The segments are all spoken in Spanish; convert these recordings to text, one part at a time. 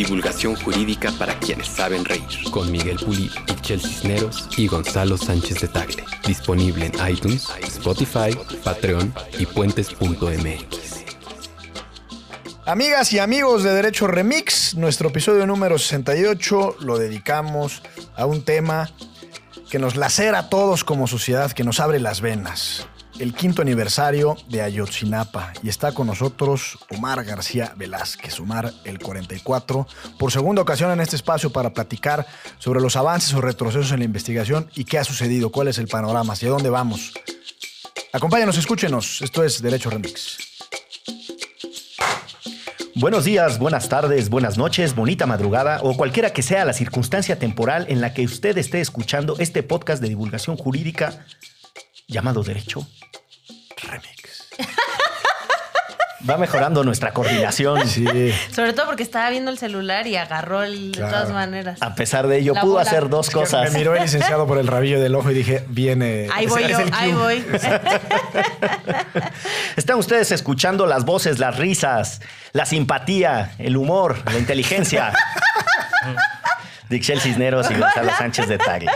Divulgación jurídica para quienes saben reír. Con Miguel Pulido, Michel Cisneros y Gonzalo Sánchez de Tagle. Disponible en iTunes, Spotify, Patreon y puentes.mx. Amigas y amigos de Derecho Remix, nuestro episodio número 68 lo dedicamos a un tema que nos lacera a todos como sociedad, que nos abre las venas el quinto aniversario de Ayotzinapa y está con nosotros Omar García Velázquez, Omar el 44, por segunda ocasión en este espacio para platicar sobre los avances o retrocesos en la investigación y qué ha sucedido, cuál es el panorama, hacia dónde vamos. Acompáñanos, escúchenos, esto es Derecho Remix. Buenos días, buenas tardes, buenas noches, bonita madrugada o cualquiera que sea la circunstancia temporal en la que usted esté escuchando este podcast de divulgación jurídica llamado Derecho Remix. Va mejorando nuestra coordinación. Sí. Sobre todo porque estaba viendo el celular y agarró el, de todas maneras. A pesar de ello, La pudo bola. hacer dos Es cosas. Me miró el licenciado por el rabillo del ojo y dije, viene. Ahí voy es yo, ahí voy. Están ustedes escuchando las voces, las risas, la simpatía, el humor, la inteligencia. de Ixchel Cisneros y Gonzalo Sánchez de Tagle.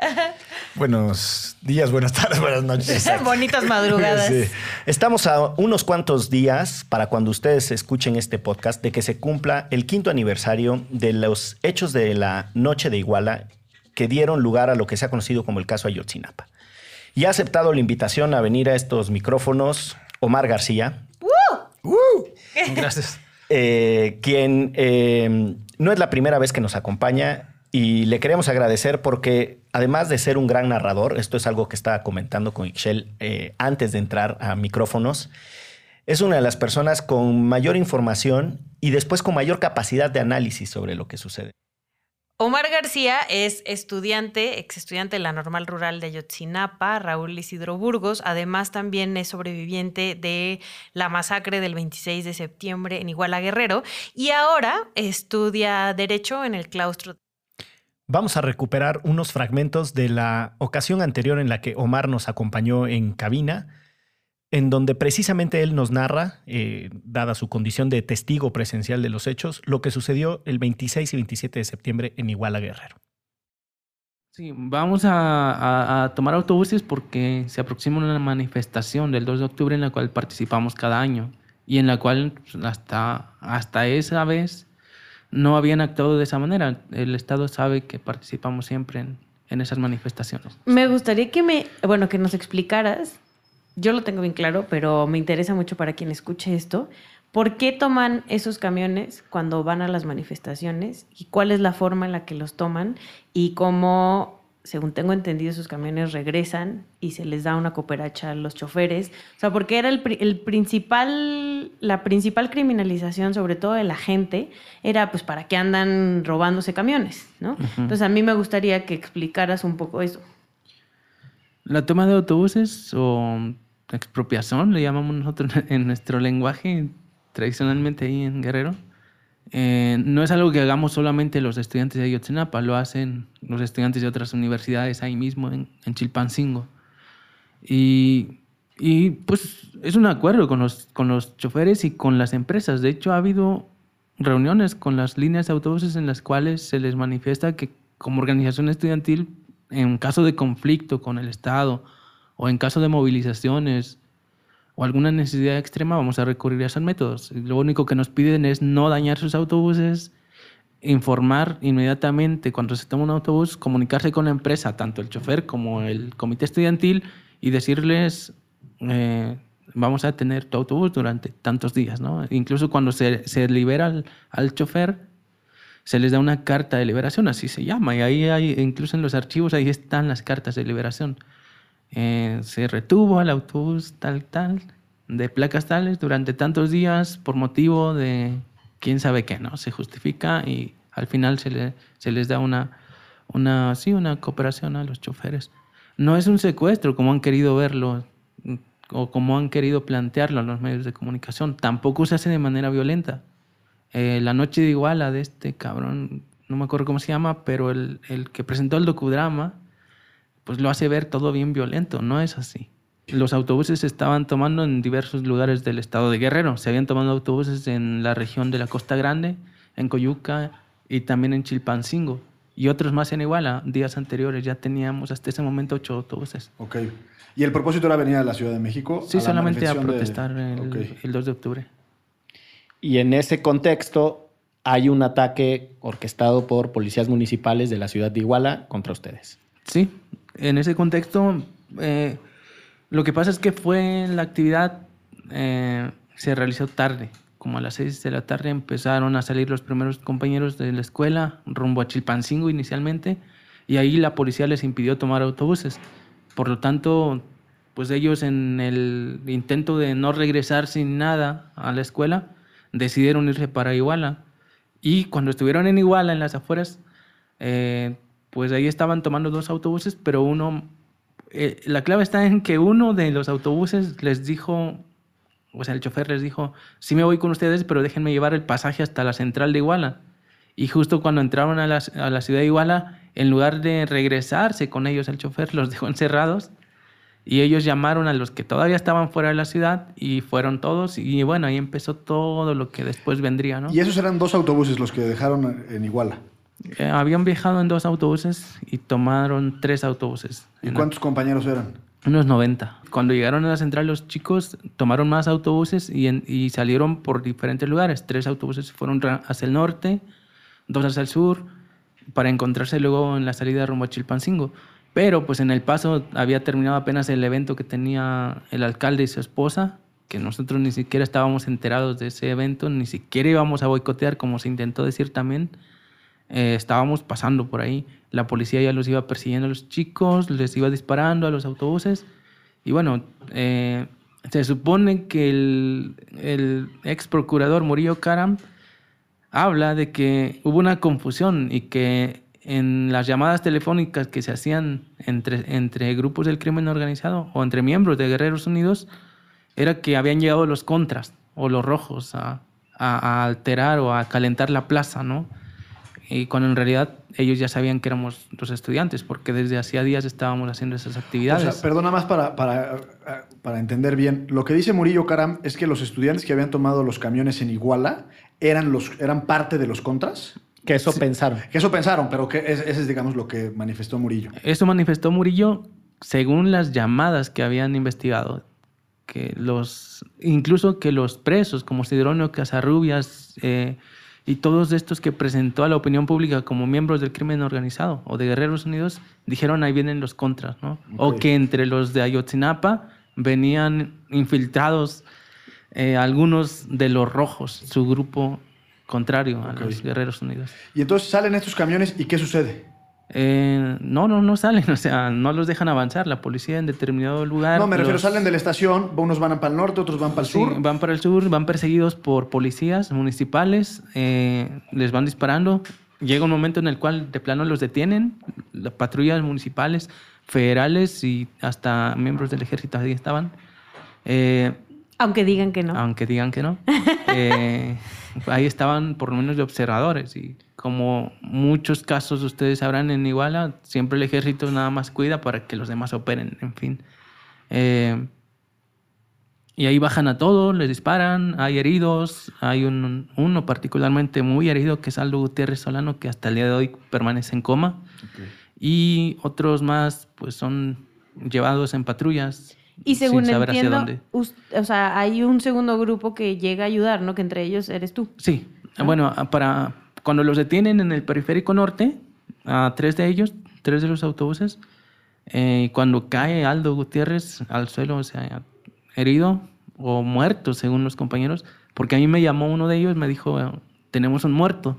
Buenos días, buenas tardes, buenas noches. Bonitas madrugadas. Sí. Estamos a unos cuantos días para cuando ustedes escuchen este podcast de que se cumpla el quinto aniversario de los hechos de la Noche de Iguala que dieron lugar a lo que se ha conocido como el caso Ayotzinapa. Y ha aceptado la invitación a venir a estos micrófonos Omar García, Gracias. eh, quien eh, no es la primera vez que nos acompaña y le queremos agradecer porque además de ser un gran narrador, esto es algo que estaba comentando con Ixchel eh, antes de entrar a micrófonos, es una de las personas con mayor información y después con mayor capacidad de análisis sobre lo que sucede. Omar García es estudiante, ex estudiante de la Normal Rural de Ayotzinapa, Raúl Isidro Burgos. Además, también es sobreviviente de la masacre del 26 de septiembre en Iguala Guerrero. Y ahora estudia Derecho en el claustro. Vamos a recuperar unos fragmentos de la ocasión anterior en la que Omar nos acompañó en cabina, en donde precisamente él nos narra, eh, dada su condición de testigo presencial de los hechos, lo que sucedió el 26 y 27 de septiembre en Iguala Guerrero. Sí, vamos a, a- tomar autobuses porque se aproxima una manifestación del 2 de octubre en la cual participamos cada año y en la cual pues, hasta, hasta esa vez no habían actuado de esa manera. El Estado sabe que participamos siempre en, en esas manifestaciones. Me gustaría que me, bueno, que nos explicaras. Yo lo tengo bien claro, pero me interesa mucho para quien escuche esto. ¿Por qué toman esos camiones cuando van a las manifestaciones? ¿Y cuál es la forma en la que los toman? Y cómo, según tengo entendido, esos camiones regresan y se les da una cooperacha a los choferes. O sea, porque era el, el principal, la principal criminalización, sobre todo de la gente, era pues para qué andan robándose camiones, ¿no? Entonces a mí me gustaría que explicaras un poco eso. La toma de autobuses o expropiación, le llamamos nosotros en nuestro lenguaje tradicionalmente ahí en Guerrero, eh, no es algo que hagamos solamente los estudiantes de Ayotzinapa, lo hacen los estudiantes de otras universidades ahí mismo en, Chilpancingo. Y, y, pues es un acuerdo con los, con los choferes y con las empresas. De hecho, ha habido reuniones con las líneas de autobuses en las cuales se les manifiesta que como organización estudiantil, en caso de conflicto con el Estado o en caso de movilizaciones o alguna necesidad extrema, vamos a recurrir a esos métodos. Lo único que nos piden es no dañar sus autobuses, informar inmediatamente cuando se toma un autobús, comunicarse con la empresa, tanto el chofer como el comité estudiantil, y decirles, eh, vamos a tener tu autobús durante tantos días. ¿no? Incluso cuando se, se libera al, al chofer, se les da una carta de liberación, así se llama, y ahí hay, incluso en los archivos, ahí están las cartas de liberación. Eh, se retuvo al autobús tal, tal, de placas tales durante tantos días por motivo de quién sabe qué, ¿no? Se justifica y al final se, le- se les da una, una, sí, una cooperación a los choferes. no es un secuestro como han querido verlo o como han querido plantearlo en los medios de comunicación. Tampoco se hace de manera violenta. Eh, la noche de Iguala de este cabrón, no me acuerdo cómo se llama, pero el, el que presentó el docudrama, pues lo hace ver todo bien violento. No es así. Los autobuses se estaban tomando en diversos lugares del estado de Guerrero. Se habían tomado autobuses en la región de la Costa Grande, en Coyuca y también en Chilpancingo. Y otros más en Iguala. Días anteriores ya teníamos hasta ese momento ocho autobuses. Ok. ¿Y el propósito era venir a la Ciudad de México? Sí, a solamente a de- protestar el, el 2 de octubre. Y en ese contexto hay un ataque orquestado por policías municipales de la ciudad de Iguala contra ustedes. Sí, en ese contexto, eh, lo que pasa es que fue la actividad, eh, se realizó tarde, como a las 6 de la tarde empezaron a salir los primeros compañeros de la escuela rumbo a Chilpancingo inicialmente, y ahí la policía les impidió tomar autobuses. Por lo tanto, pues ellos en el intento de no regresar sin nada a la escuela, decidieron irse para Iguala. Y cuando estuvieron en Iguala, en las afueras, eh, pues ahí estaban tomando dos autobuses, pero uno, eh, la clave está en que uno de los autobuses les dijo, o sea, el chofer les dijo, sí me voy con ustedes, pero déjenme llevar el pasaje hasta la central de Iguala. Y justo cuando entraron a la, a la ciudad de Iguala, en lugar de regresarse con ellos, el chofer los dejó encerrados y ellos llamaron a los que todavía estaban fuera de la ciudad y fueron todos y bueno, ahí empezó todo lo que después vendría, ¿no? Y esos eran dos autobuses los que dejaron en Iguala. Eh, habían viajado en dos autobuses y tomaron tres autobuses. ¿Y cuántos compañeros eran? Unos 90. Cuando llegaron a la central los chicos tomaron más autobuses y, en- y salieron por diferentes lugares. Tres autobuses fueron hacia el norte, dos hacia el sur, para encontrarse luego en la salida rumbo a Chilpancingo. Pero pues en el paso había terminado apenas el evento que tenía el alcalde y su esposa, que nosotros ni siquiera estábamos enterados de ese evento, ni siquiera íbamos a boicotear, como se intentó decir también. Eh, estábamos pasando por ahí. La policía ya los iba persiguiendo a los chicos, les iba disparando a los autobuses. Y bueno, eh, se supone que el, el ex procurador Murillo Karam habla de que hubo una confusión y que en las llamadas telefónicas que se hacían entre, entre grupos del crimen organizado o entre miembros de Guerreros Unidos, era que habían llegado los contras o los rojos a, alterar o a calentar la plaza, ¿no? Y cuando en realidad ellos ya sabían que éramos los estudiantes, porque desde hacía días estábamos haciendo esas O actividades. sea, perdona más para, para, para entender bien. Lo que dice Murillo Caram es que los estudiantes que habían tomado los camiones en Iguala eran, los, eran parte de los contras. Que eso pensaron. Que eso pensaron, pero que es- ese es, digamos, lo que manifestó Murillo. Eso manifestó Murillo según las llamadas que habían investigado. Que los, incluso que los presos, como Sidronio Casarrubias eh, y todos estos que presentó a la opinión pública como miembros del crimen organizado o de Guerreros Unidos, dijeron ahí vienen los contras, ¿no? O que entre los de Ayotzinapa venían infiltrados eh, algunos de los rojos, su grupo contrario a los Guerreros Unidos. Y entonces salen estos camiones y ¿qué sucede? Eh, no, no, no salen, o sea, no los dejan avanzar. La policía en determinado lugar. No, me refiero, los- salen de la estación, unos van para el norte, otros van para el Sí, sur. van para el sur, van perseguidos por policías municipales, eh, les van disparando. Llega un momento en el cual de plano los detienen, las patrullas municipales, federales y hasta miembros del ejército ahí estaban. Eh, Aunque digan que no. aunque digan que no. Eh, ahí estaban por lo menos de observadores y como muchos casos ustedes sabrán en Iguala, siempre el ejército nada más cuida para que los demás operen, en fin. Eh, y ahí bajan a todos, les disparan, hay heridos, hay un- uno particularmente muy herido que es Aldo Gutiérrez Solano que hasta el día de hoy permanece en coma. Y otros más pues son llevados en patrullas Y según entiendo, dónde. o sea, hay un segundo grupo que llega a ayudar, ¿no? Que entre ellos eres tú. Sí, bueno, a- para cuando los detienen en el periférico norte, a tres de ellos, tres de los autobuses, eh, cuando cae Aldo Gutiérrez al suelo, o sea, herido o muerto, según los compañeros, porque a mí me llamó uno de ellos, me dijo, eh, tenemos un muerto.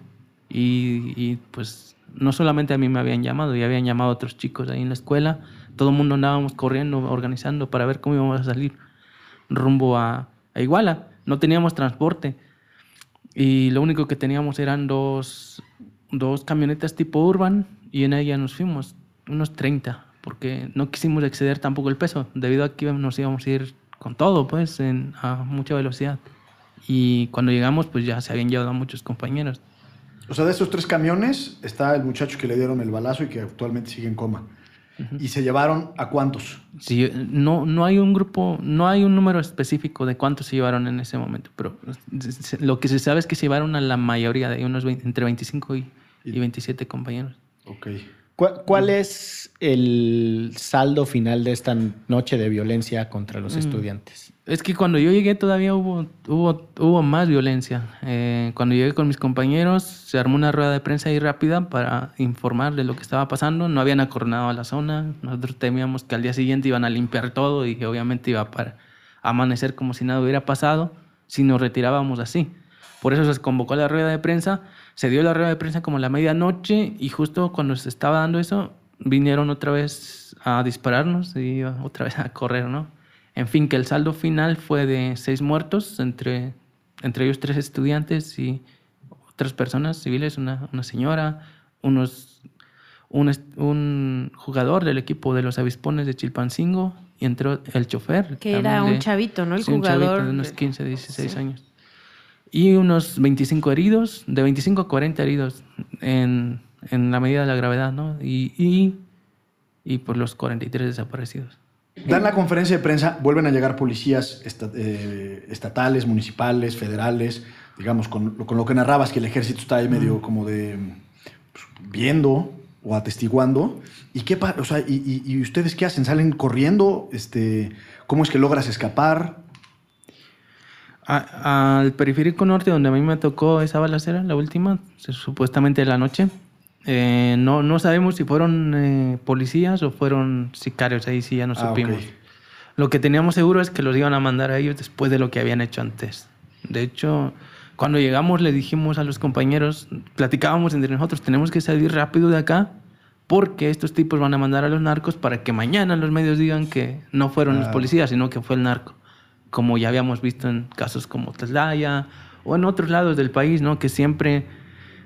Y, y, pues no solamente a mí me habían llamado, ya habían llamado a otros chicos ahí en la escuela, todo el mundo andábamos corriendo, organizando para ver cómo íbamos a salir rumbo a, a Iguala. No teníamos transporte. Y lo único que teníamos eran dos, dos camionetas tipo urban y en ella nos fuimos, unos 30 porque no quisimos exceder tampoco el peso, debido a que nos íbamos a ir con todo, pues, en, a mucha velocidad. Y cuando llegamos, pues ya se habían llevado a muchos compañeros. O sea, de esos tres camiones está el muchacho que le dieron el balazo y que actualmente sigue en coma. ¿Y se llevaron a cuántos? Sí, no, no hay un grupo, no hay un número específico de cuántos se llevaron en ese momento, pero lo que se sabe es que se llevaron a la mayoría de unos 20 entre 25 y, y 27 compañeros. Ok. ¿Cuál, cuál es el saldo final de esta noche de violencia contra los estudiantes? Es que cuando yo llegué todavía hubo, más violencia. Eh, cuando llegué con mis compañeros se armó una rueda de prensa ahí rápida para informar de lo que estaba pasando. No habían acornado a la zona. Nosotros temíamos que al día siguiente iban a limpiar todo y que obviamente iba para amanecer como si nada hubiera pasado si nos retirábamos así. Por eso se convocó la rueda de prensa. Se dio la rueda de prensa como a la medianoche y justo cuando se estaba dando eso vinieron otra vez a dispararnos y otra vez a correr, ¿no? En fin, que el saldo final fue de seis muertos, entre, entre ellos tres estudiantes y otras personas civiles, una, una señora, unos, un, un jugador del equipo de los avispones de Chilpancingo y entró el chofer. Que era un chavito, ¿no? El sí, un chavito jugador de unos de- 15, 16 Sí. años. Y unos 25 heridos, de 25 a 40 heridos en, en la medida de la gravedad, ¿no? Y, y, y por los 43 desaparecidos. Dan la conferencia de prensa, vuelven a llegar policías eh, estatales, municipales, federales, digamos, con, lo- con lo que narrabas, que el ejército está ahí medio como de pues, viendo o atestiguando. ¿Y qué o sea, y, y- y ustedes qué hacen? ¿Salen corriendo? Este, ¿Cómo es que logras escapar? A- al periférico norte, donde a mí me tocó esa balacera, la última, supuestamente en la noche, eh, no, no sabemos si fueron eh, policías o fueron sicarios, ahí sí ya no Ah, supimos. Lo que teníamos seguro es que los iban a mandar a ellos después de lo que habían hecho antes. De hecho, cuando llegamos le dijimos a los compañeros, platicábamos entre nosotros, tenemos que salir rápido de acá porque estos tipos van a mandar a los narcos para que mañana los medios digan que no fueron los Claro. policías, sino que fue el narco. Como ya habíamos visto en casos como Tlaya o en otros lados del país, ¿no? Que siempre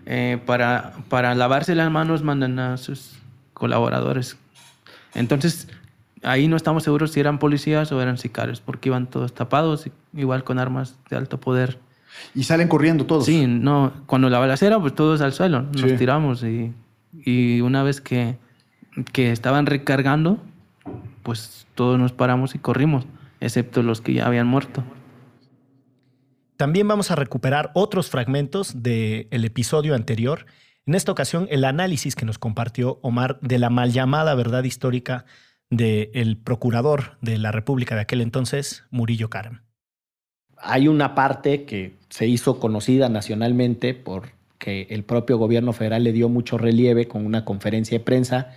eh, para, para lavarse las manos mandan a sus colaboradores. Entonces, ahí no estamos seguros si eran policías o eran sicarios, porque iban todos tapados, igual con armas de alto poder. Y salen corriendo todos. Sí, no, cuando la balacera, pues todos al suelo, nos Sí. tiramos y, y una vez que, que estaban recargando, pues todos nos paramos y corrimos, excepto los que ya habían muerto. También vamos a recuperar otros fragmentos del episodio anterior. En esta ocasión, el análisis que nos compartió Omar de la mal llamada verdad histórica del procurador de la República de aquel entonces, Murillo Karam. Hay una parte que se hizo conocida nacionalmente porque el propio gobierno federal le dio mucho relieve con una conferencia de prensa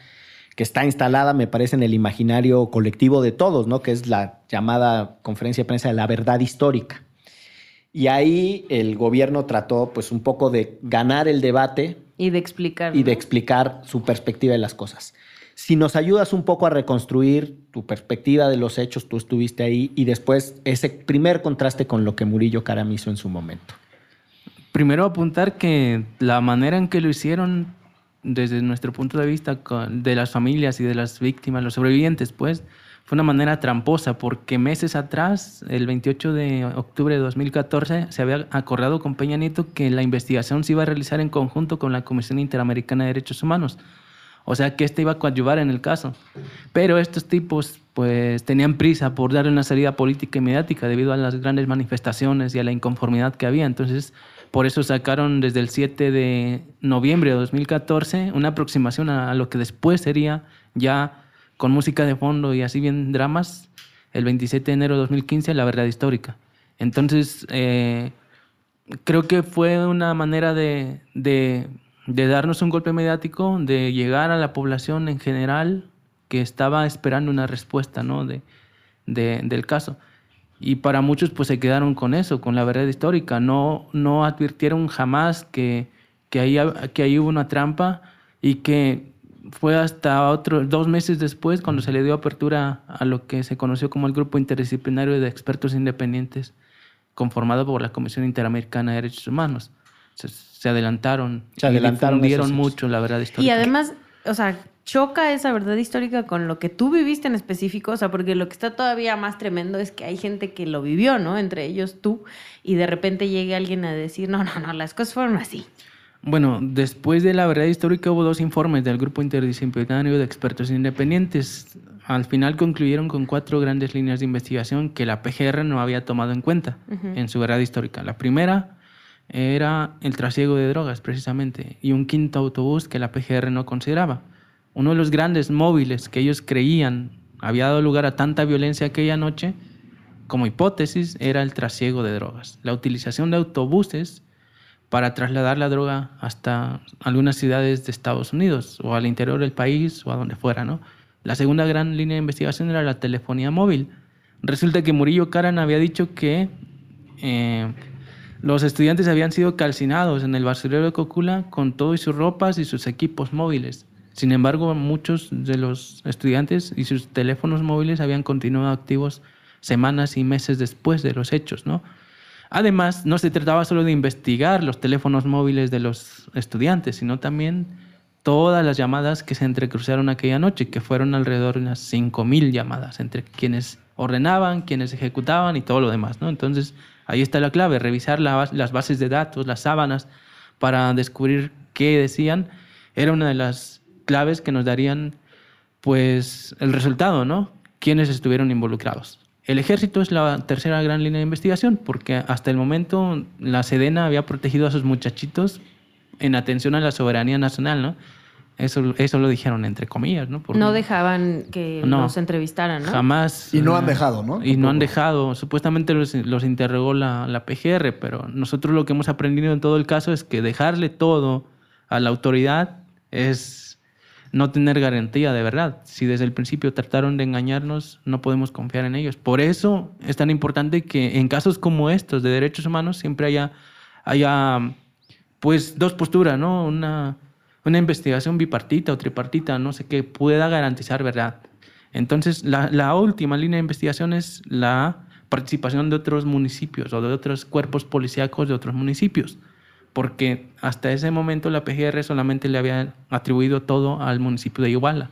que está instalada, me parece, en el imaginario colectivo de todos, ¿no? Que es la llamada conferencia de prensa de la verdad histórica. Y ahí el gobierno trató, pues, un poco de ganar el debate Y de explicar. y de explicar su perspectiva de las cosas. Si nos ayudas un poco a reconstruir tu perspectiva de los hechos, tú estuviste ahí, y después ese primer contraste con lo que Murillo Karam hizo en su momento. Primero apuntar que la manera en que lo hicieron, desde nuestro punto de vista con- de las familias y de las víctimas, los sobrevivientes, pues, fue una manera tramposa, porque meses atrás, el 28 de octubre de 2014, se había acordado con Peña Nieto que la investigación se iba a realizar en conjunto con la Comisión Interamericana de Derechos Humanos. O sea que este iba a coadyuvar en el caso. Pero estos tipos pues tenían prisa por darle una salida política y mediática debido a las grandes manifestaciones y a la inconformidad que había. Entonces, por eso sacaron desde el 7 de noviembre de 2014 una aproximación a, lo que después sería ya con música de fondo y así bien dramas, el 27 de enero de 2015, La Verdad Histórica. Entonces, eh, creo que fue una manera de, de- de darnos un golpe mediático, de llegar a la población en general que estaba esperando una respuesta ¿no? de, de- del caso. Y para muchos pues se quedaron con eso, con la verdad histórica. No, no advirtieron jamás que, que, ahí, que ahí hubo una trampa y que fue hasta otro, dos meses después cuando se le dio apertura a lo que se conoció como el Grupo Interdisciplinario de Expertos Independientes conformado por la Comisión Interamericana de Derechos Humanos. Se, se adelantaron. Se y adelantaron mucho la verdad histórica. Y además, o sea, choca esa verdad histórica con lo que tú viviste en específico, o sea, porque lo que está todavía más tremendo es que hay gente que lo vivió, ¿no? Entre ellos tú, y de repente llegue alguien a decir, no, no, no, las cosas fueron así. Bueno, después de la verdad histórica hubo dos informes del Grupo Interdisciplinario de Expertos Independientes. Al final concluyeron con cuatro grandes líneas de investigación que la PGR no había tomado en cuenta en su verdad histórica. La primera era el trasiego de drogas, precisamente, y un quinto autobús que la PGR no consideraba. Uno de los grandes móviles que ellos creían había dado lugar a tanta violencia aquella noche, como hipótesis, era el trasiego de drogas. La utilización de autobuses para trasladar la droga hasta algunas ciudades de Estados Unidos o al interior del país o a donde fuera, ¿no? La segunda gran línea de investigación era la telefonía móvil. Resulta que Murillo Caran había dicho que eh, los estudiantes habían sido calcinados en el basurero de Cocula con todo y sus ropas y sus equipos móviles. Sin embargo, muchos de los estudiantes y sus teléfonos móviles habían continuado activos semanas y meses después de los hechos, ¿no? Además, no se trataba solo de investigar los teléfonos móviles de los estudiantes, sino también todas las llamadas que se entrecruzaron aquella noche, que fueron alrededor de unas 5.000 llamadas entre quienes ordenaban, quienes ejecutaban y todo lo demás, ¿no? Entonces, Ahí está la clave, revisar las bases de datos, las sábanas, para descubrir qué decían, era una de las claves que nos darían pues el resultado, ¿no? Quiénes estuvieron involucrados. El ejército es la tercera gran línea de investigación porque hasta el momento la Sedena había protegido a sus muchachitos en atención a la soberanía nacional, ¿no? Eso, eso lo dijeron entre comillas, ¿no? no dejaban que los entrevistaran, ¿no? Jamás. Y no han dejado, ¿no? Y no han dejado. Supuestamente los, los interrogó la, la, PGR, pero nosotros lo que hemos aprendido en todo el caso es que dejarle todo a la autoridad es no tener garantía de verdad. Si desde el principio trataron de engañarnos, no podemos confiar en ellos. Por eso es tan importante que en casos como estos de derechos humanos siempre haya, haya pues dos posturas, ¿no? Una una investigación bipartita o tripartita, no sé qué, pueda garantizar verdad. Entonces, la, última línea de investigación es la participación de otros municipios o de otros cuerpos policíacos de otros municipios, porque hasta ese momento la PGR solamente le había atribuido todo al municipio de Iguala.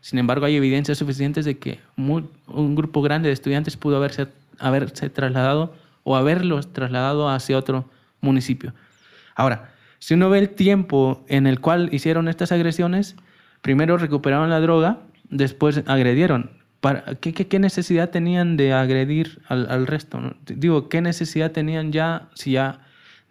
Sin embargo, hay evidencias suficientes de que un grupo grande de estudiantes pudo haberse, haberse trasladado o haberlos trasladado hacia otro municipio. Ahora, si uno ve el tiempo en el cual hicieron estas agresiones, primero recuperaron la droga, después agredieron. ¿Para, qué, necesidad tenían de agredir al, resto? Digo, ¿qué necesidad tenían ya, si ya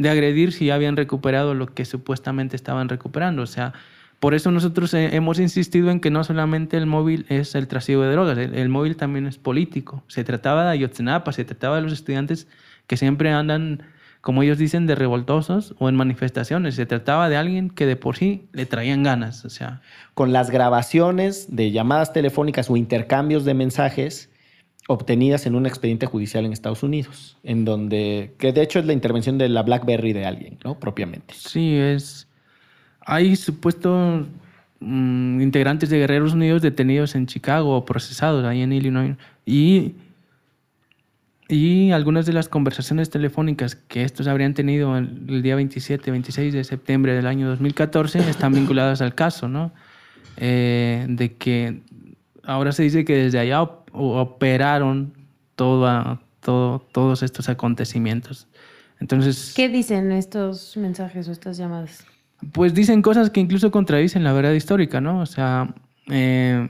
de agredir si ya habían recuperado lo que supuestamente estaban recuperando? O sea, por eso nosotros hemos insistido en que no solamente el móvil es el trasiego de drogas, el, móvil también es político. Se trataba de Ayotzinapa, se trataba de los estudiantes que siempre andan como ellos dicen, de revoltosos o en manifestaciones. Se trataba de alguien que de por sí le traían ganas. O sea. Con las grabaciones de llamadas telefónicas o intercambios de mensajes obtenidas en un expediente judicial en Estados Unidos, en donde, que de hecho es la intervención de la BlackBerry de alguien, ¿no? Propiamente. Sí, es. Hay supuestos mm, integrantes de Guerreros Unidos detenidos en Chicago o procesados ahí en Illinois. Y y algunas de las conversaciones telefónicas que estos habrían tenido el, día 27, 26 de septiembre del año 2014 están vinculadas al caso, ¿no? Eh, de que ahora se dice que desde allá operaron todo, todos estos acontecimientos. Entonces, ¿Qué dicen estos mensajes o estas llamadas? Pues dicen cosas que incluso contradicen la verdad histórica, ¿no? O sea, eh,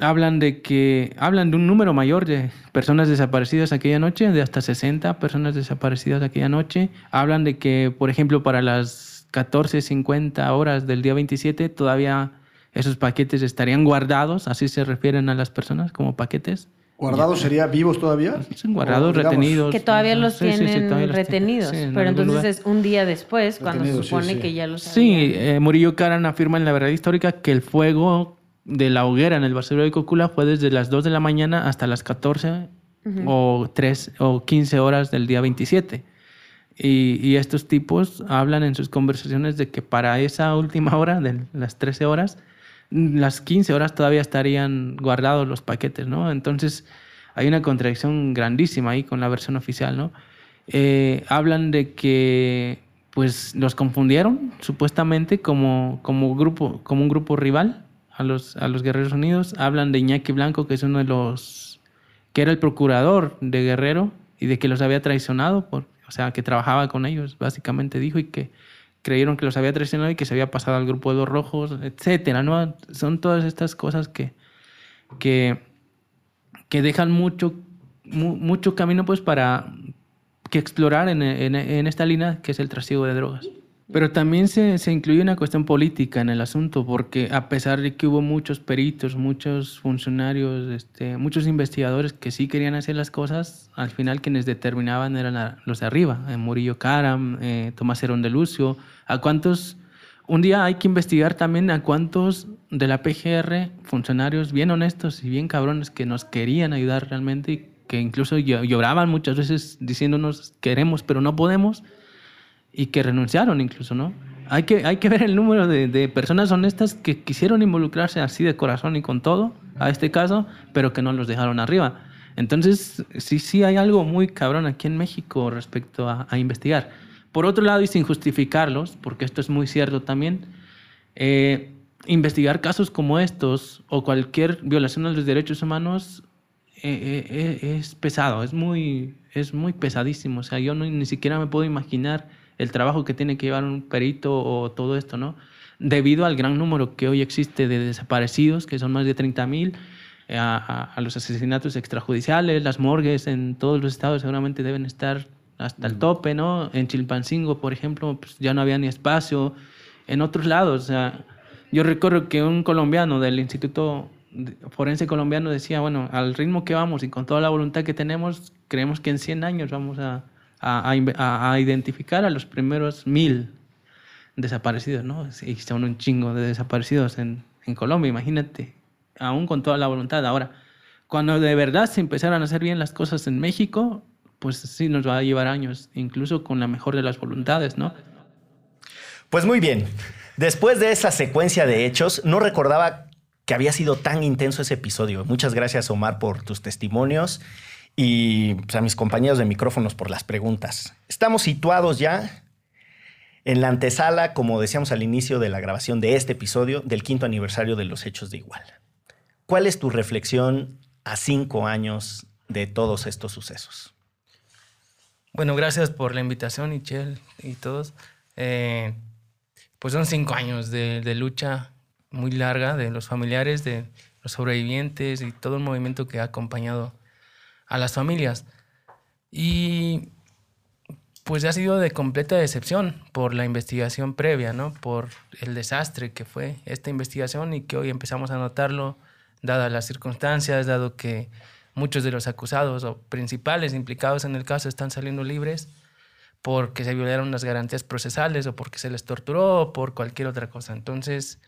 hablan de que hablan de un número mayor de personas desaparecidas aquella noche, de hasta 60 personas desaparecidas aquella noche. Hablan de que, por ejemplo, para las 14:50 horas del día 27 todavía esos paquetes estarían guardados, así se refieren a las personas como paquetes. ¿Guardados sería vivos todavía? Guardados, retenidos. Que todavía los tienen retenidos. pero entonces es un día después cuando se supone que ya los Sí, eh, Murillo Caran afirma en la verdad histórica que el fuego de la hoguera en el basurero de Cocula fue desde las 2 de la mañana hasta las 14 o 3 o 15 horas del día 27. Y, y, estos tipos hablan en sus conversaciones de que para esa última hora, de las 13 horas, las 15 horas todavía estarían guardados los paquetes, ¿no? Entonces hay una contradicción grandísima ahí con la versión oficial, ¿no? Eh, hablan de que pues los confundieron supuestamente como, como, grupo, como un grupo rival a los, a los Guerreros Unidos. Hablan de Iñaki Blanco, que es uno de los, que era el procurador de Guerrero y de que los había traicionado, o sea, que trabajaba con ellos, básicamente dijo, y que creyeron que los había traicionado y que se había pasado al grupo de los rojos, etcétera, ¿no? Son todas estas cosas que, que, que dejan mucho, mu- mucho camino pues para que explorar en, en- en esta línea que es el trasiego de drogas. Pero también se, se incluye una cuestión política en el asunto, porque a pesar de que hubo muchos peritos, muchos funcionarios, este, muchos investigadores que sí querían hacer las cosas, al final quienes determinaban eran los de arriba, eh, Murillo Karam, eh, Tomás Herón de Lucio, a cuántos, un día hay que investigar también a cuántos de la PGR, funcionarios bien honestos y bien cabrones que nos querían ayudar realmente y que incluso llo- lloraban muchas veces diciéndonos queremos pero no podemos y que renunciaron incluso, ¿no? Hay que, hay que ver el número de, de personas honestas que quisieron involucrarse así de corazón y con todo a este caso, pero que no los dejaron arriba. Entonces, sí, sí hay algo muy cabrón aquí en México respecto a, a investigar. Por otro lado, y sin justificarlos, porque esto es muy cierto también, eh, investigar casos como estos o cualquier violación a los derechos humanos eh, eh, eh, es pesado, es muy, es muy pesadísimo. O sea, yo no- ni siquiera me puedo imaginar el trabajo que tiene que llevar un perito o todo esto, ¿no? Debido al gran número que hoy existe de desaparecidos, que son más de 30 mil, a, a- los asesinatos extrajudiciales, las morgues en todos los estados seguramente deben estar hasta el tope, ¿no? En Chilpancingo, por ejemplo, pues ya no había ni espacio. En otros lados, o sea, yo recuerdo que un colombiano del Instituto Forense Colombiano decía, bueno, al ritmo que vamos y con toda la voluntad que tenemos, creemos que en 100 años vamos a, a- a a- identificar a los primeros mil desaparecidos, ¿no? Son un chingo de desaparecidos en, en Colombia, imagínate, aún con toda la voluntad. Ahora, cuando de verdad se empezaran a hacer bien las cosas en México, pues sí nos va a llevar años, incluso con la mejor de las voluntades, ¿no? Pues muy bien. Después de esa secuencia de hechos, no recordaba que había sido tan intenso ese episodio. Muchas gracias, Omar, por tus testimonios y pues, a mis compañeros de micrófonos por las preguntas. Estamos situados ya en la antesala, como decíamos al inicio de la grabación de este episodio, del quinto aniversario de los hechos de Iguala. ¿Cuál es tu reflexión a cinco años de todos estos sucesos? Bueno, gracias por la invitación, Michelle y todos. Eh, pues son cinco años de lucha muy larga de los familiares, de los sobrevivientes y todo el movimiento que ha acompañado a las familias. Y pues ha sido de completa decepción por la investigación previa, ¿no? Por el desastre que fue esta investigación y que hoy empezamos a notarlo, dadas las circunstancias, dado que muchos de los acusados o principales implicados en el caso están saliendo libres porque se violaron las garantías procesales o porque se les torturó o por cualquier otra cosa. Entonces,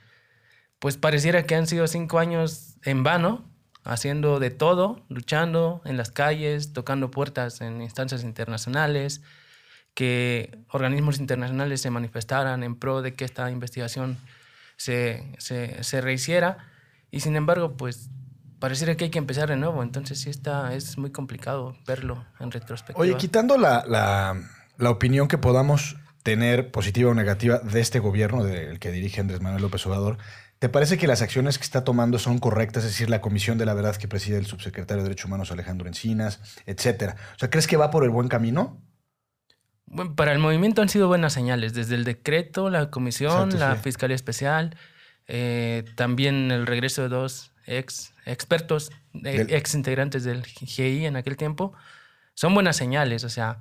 pues pareciera que han sido cinco años en vano, haciendo de todo, luchando en las calles, tocando puertas en instancias internacionales, que organismos internacionales se manifestaran en pro de que esta investigación se, se, rehiciera. Y sin embargo, pues pareciera que hay que empezar de nuevo. Entonces sí está, es muy complicado verlo en retrospectiva. Oye, quitando la, la- la opinión que podamos tener, positiva o negativa, de este gobierno del que dirige Andrés Manuel López Obrador, ¿te parece que las acciones que está tomando son correctas? Es decir, la Comisión de la Verdad que preside el subsecretario de Derechos Humanos Alejandro Encinas, etcétera. O sea, ¿crees que va por el buen camino? Bueno, para el movimiento han sido buenas señales, desde el decreto, la comisión, Exacto, la sí. Fiscalía Especial, eh, también el regreso de dos ex expertos, eh, Del- ex integrantes del GI en aquel tiempo, son buenas señales, o sea,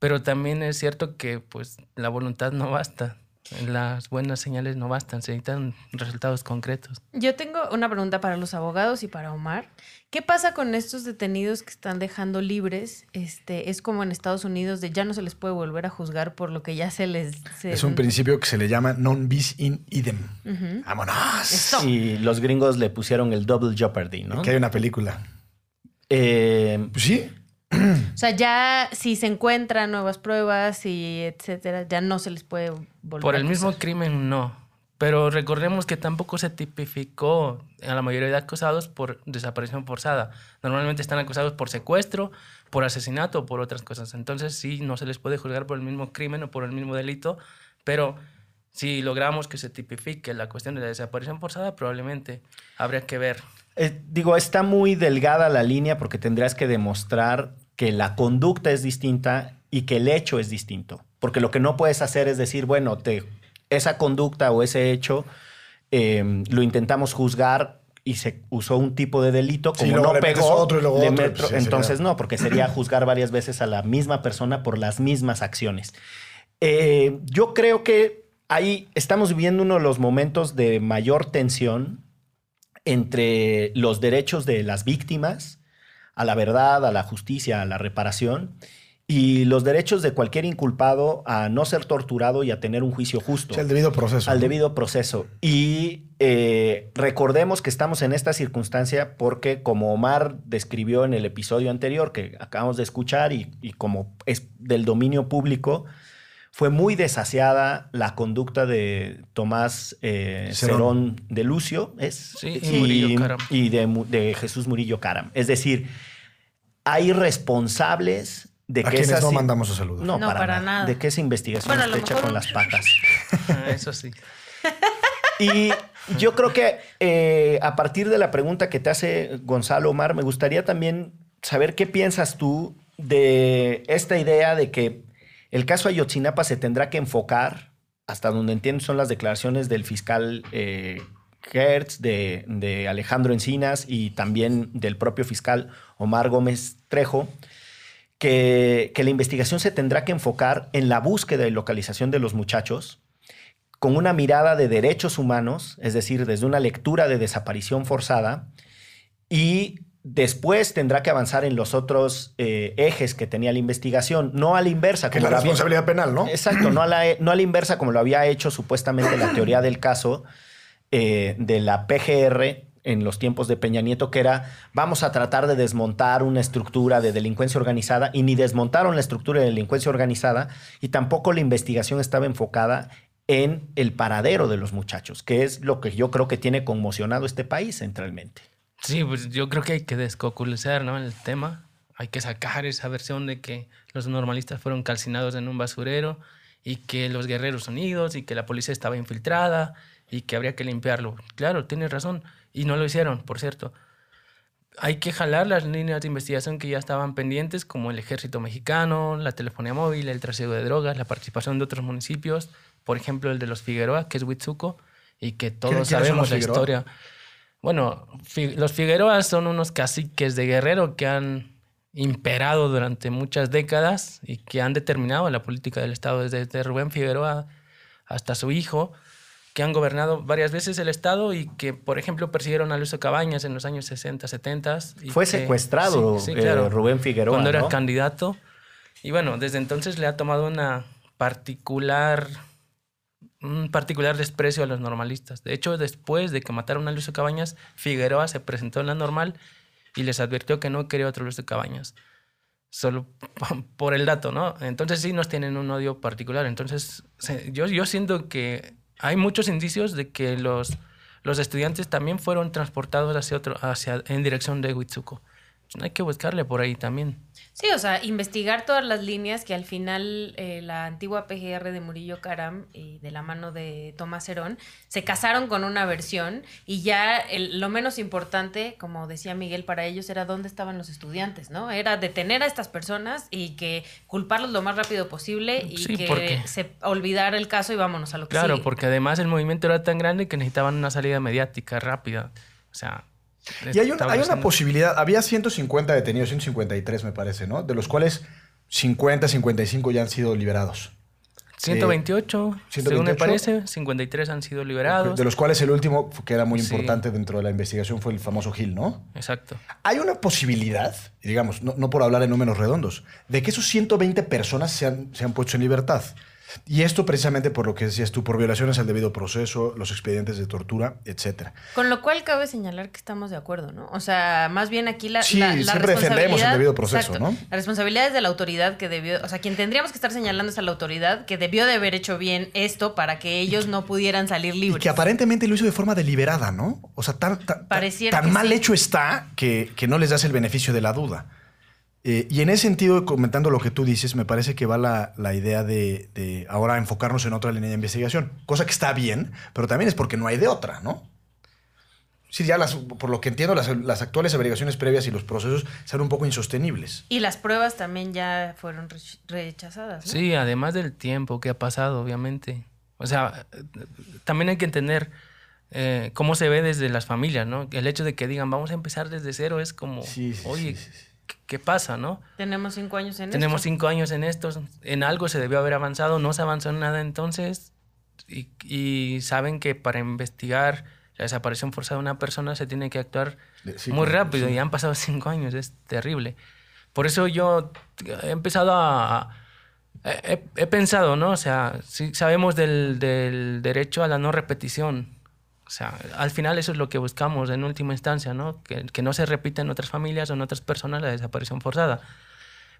pero también es cierto que pues la voluntad no basta, las buenas señales no bastan, se necesitan resultados concretos. Yo tengo una pregunta para los abogados y para Omar. ¿Qué pasa con estos detenidos que están dejando libres? Este, es como en Estados Unidos de ya no se les puede volver a juzgar por lo que ya se les se- Es un principio que se le llama non bis in idem. ¡Vámonos! Eso. Y los gringos le pusieron el double jeopardy, ¿no? Que hay una película. Eh, Pues sí. O sea, ya si se encuentran nuevas pruebas y etcétera, ya no se les puede volver Por a el mismo acusar. crimen, no. Pero recordemos que tampoco se tipificó a la mayoría de acusados por desaparición forzada. Normalmente están acusados por secuestro, por asesinato o por otras cosas. Entonces sí, no se les puede juzgar por el mismo crimen o por el mismo delito, pero Si logramos que se tipifique la cuestión de la desaparición forzada, probablemente habría que ver. Eh, digo, está muy delgada la línea porque tendrías que demostrar que la conducta es distinta y que el hecho es distinto. Porque lo que no puedes hacer es decir, bueno, te, esa conducta o ese hecho eh, lo intentamos juzgar y se usó un tipo de delito, como Sí, no pegó, otro y luego le otro, pues sí, entonces no, porque sería juzgar varias veces a la misma persona por las mismas acciones. Eh, yo creo que ahí estamos viviendo uno de los momentos de mayor tensión entre los derechos de las víctimas a la verdad, a la justicia, a la reparación y los derechos de cualquier inculpado a no ser torturado y a tener un juicio justo. O sea, el debido proceso. Al ¿no? debido proceso. Y eh, recordemos que estamos en esta circunstancia porque, como Omar describió en el episodio anterior que acabamos de escuchar y, y como es del dominio público, fue muy desasiada la conducta de Tomás eh, Cerón. Cerón de Lucio es, Sí, y Murillo Caram. y de, Jesús Murillo Caram. Es decir, hay responsables de A que quienes esa no mandamos a saludar. No, No, para, para nada. nada. De que esa investigación Bueno, está hecha con las patas. Ah, Eso sí. Y yo creo que eh, a partir de la pregunta que te hace Gonzalo Omar, me gustaría también saber qué piensas tú de esta idea de que el caso Ayotzinapa se tendrá que enfocar, hasta donde entiendo son las declaraciones del fiscal eh, Hertz, de, de Alejandro Encinas y también del propio fiscal Omar Gómez Trejo, que, que la investigación se tendrá que enfocar en la búsqueda y localización de los muchachos, con una mirada de derechos humanos, es decir, desde una lectura de desaparición forzada, y después tendrá que avanzar en los otros eh, ejes que tenía la investigación, no a la inversa. Que como la había- responsabilidad penal, ¿no? Exacto, no a, la, no a la inversa como lo había hecho supuestamente la teoría del caso eh, de la PGR en los tiempos de Peña Nieto, que era vamos a tratar de desmontar una estructura de delincuencia organizada y ni desmontaron la estructura de delincuencia organizada y tampoco la investigación estaba enfocada en el paradero de los muchachos, que es lo que yo creo que tiene conmocionado este país centralmente. Sí, pues yo creo que hay que descoculizar ¿no? el tema. Hay que sacar esa versión de que los normalistas fueron calcinados en un basurero y que los guerreros unidos y que la policía estaba infiltrada y que habría que limpiarlo. Claro, tienes razón. Y no lo hicieron, por cierto. Hay que jalar las líneas de investigación que ya estaban pendientes, como el ejército mexicano, la telefonía móvil, el trasiego de drogas, la participación de otros municipios, por ejemplo el de los Figueroa, que es Huitzuco, y que todos sabemos la historia. Bueno, los Figueroas son unos caciques de guerrero que han imperado durante muchas décadas y que han determinado la política del Estado, desde, Rubén Figueroa hasta su hijo, que han gobernado varias veces el Estado y que, por ejemplo, persiguieron a Lucio Cabañas en los años 60, 70. y Fue que- secuestrado, Sí, sí, eh. Rubén Figueroa, Cuando era ¿no? candidato. Y bueno, desde entonces le ha tomado una particular un particular desprecio a los normalistas. De hecho, después de que mataron a Lucio Cabañas, Figueroa se presentó en la normal y les advirtió que no quería otro Lucio Cabañas. Solo por el dato, ¿no? Entonces sí nos tienen un odio particular. Entonces yo, yo siento que hay muchos indicios de que los, los estudiantes también fueron transportados hacia otro, hacia, en dirección de Huitzuco. Hay que buscarle por ahí también. Sí, o sea, investigar todas las líneas que al final eh, la antigua PGR de Murillo Caram y de la mano de Tomás Herón se casaron con una versión y ya el- lo menos importante, como decía Miguel, para ellos era dónde estaban los estudiantes, ¿no? Era detener a estas personas y que culparlos lo más rápido posible y Sí, que se olvidara el caso y vámonos a lo que Claro, sigue. porque además el movimiento era tan grande que necesitaban una salida mediática rápida. O sea... Y hay hay una posibilidad, había 150 detenidos, 153 me parece, ¿no? De los cuales 50, 55 ya han sido liberados. 128, según 128. me parece, 53 han sido liberados. De los cuales el último, que era muy Sí. importante dentro de la investigación, fue el famoso Gil, ¿no? Exacto. Hay una posibilidad, y digamos, no, no por hablar en números redondos, de que esos 120 personas se han, se han puesto en libertad. Y esto precisamente por lo que decías tú, por violaciones al debido proceso, los expedientes de tortura, etcétera. Con lo cual cabe señalar que estamos de acuerdo, ¿no? O sea, más bien aquí la, Sí, la, la siempre defendemos el debido proceso, exacto, ¿no? La responsabilidad es de la autoridad que debió, o sea, quien tendríamos que estar señalando es a la autoridad que debió de haber hecho bien esto para que ellos no pudieran salir Y libres. que aparentemente lo hizo de forma deliberada, ¿no? O sea, tan, tan, mal sí. hecho está que, que no les das el beneficio de la duda. Eh, y en ese sentido, comentando lo que tú dices, me parece que va la, la idea de, de ahora enfocarnos en otra línea de investigación, cosa que está bien, pero también es porque no hay de otra, ¿no? Sí, ya las, por lo que entiendo, las, las actuales averiguaciones previas y los procesos son un poco insostenibles. Y las pruebas también ya fueron rech- rechazadas. ¿no? Sí, además del tiempo que ha pasado, obviamente. O sea, también hay que entender eh, cómo se ve desde las familias, ¿no? El hecho de que digan, vamos a empezar desde cero es como, Sí, sí, oye, sí, sí, sí. ¿Qué- ¿qué pasa, no? Tenemos cinco años en Tenemos esto. cinco años en esto, en algo se debió haber avanzado, no se avanzó en nada entonces, y, y saben que para investigar la desaparición forzada de una persona se tiene que actuar sí, muy rápido sí. y han pasado cinco años, es terrible. Por eso yo he empezado a... He, he- he pensado, ¿no? O sea, sí sabemos del, del derecho a la no repetición. O sea, al final eso es lo que buscamos en última instancia, ¿no? Que, no se repita en otras familias o en otras personas la desaparición forzada.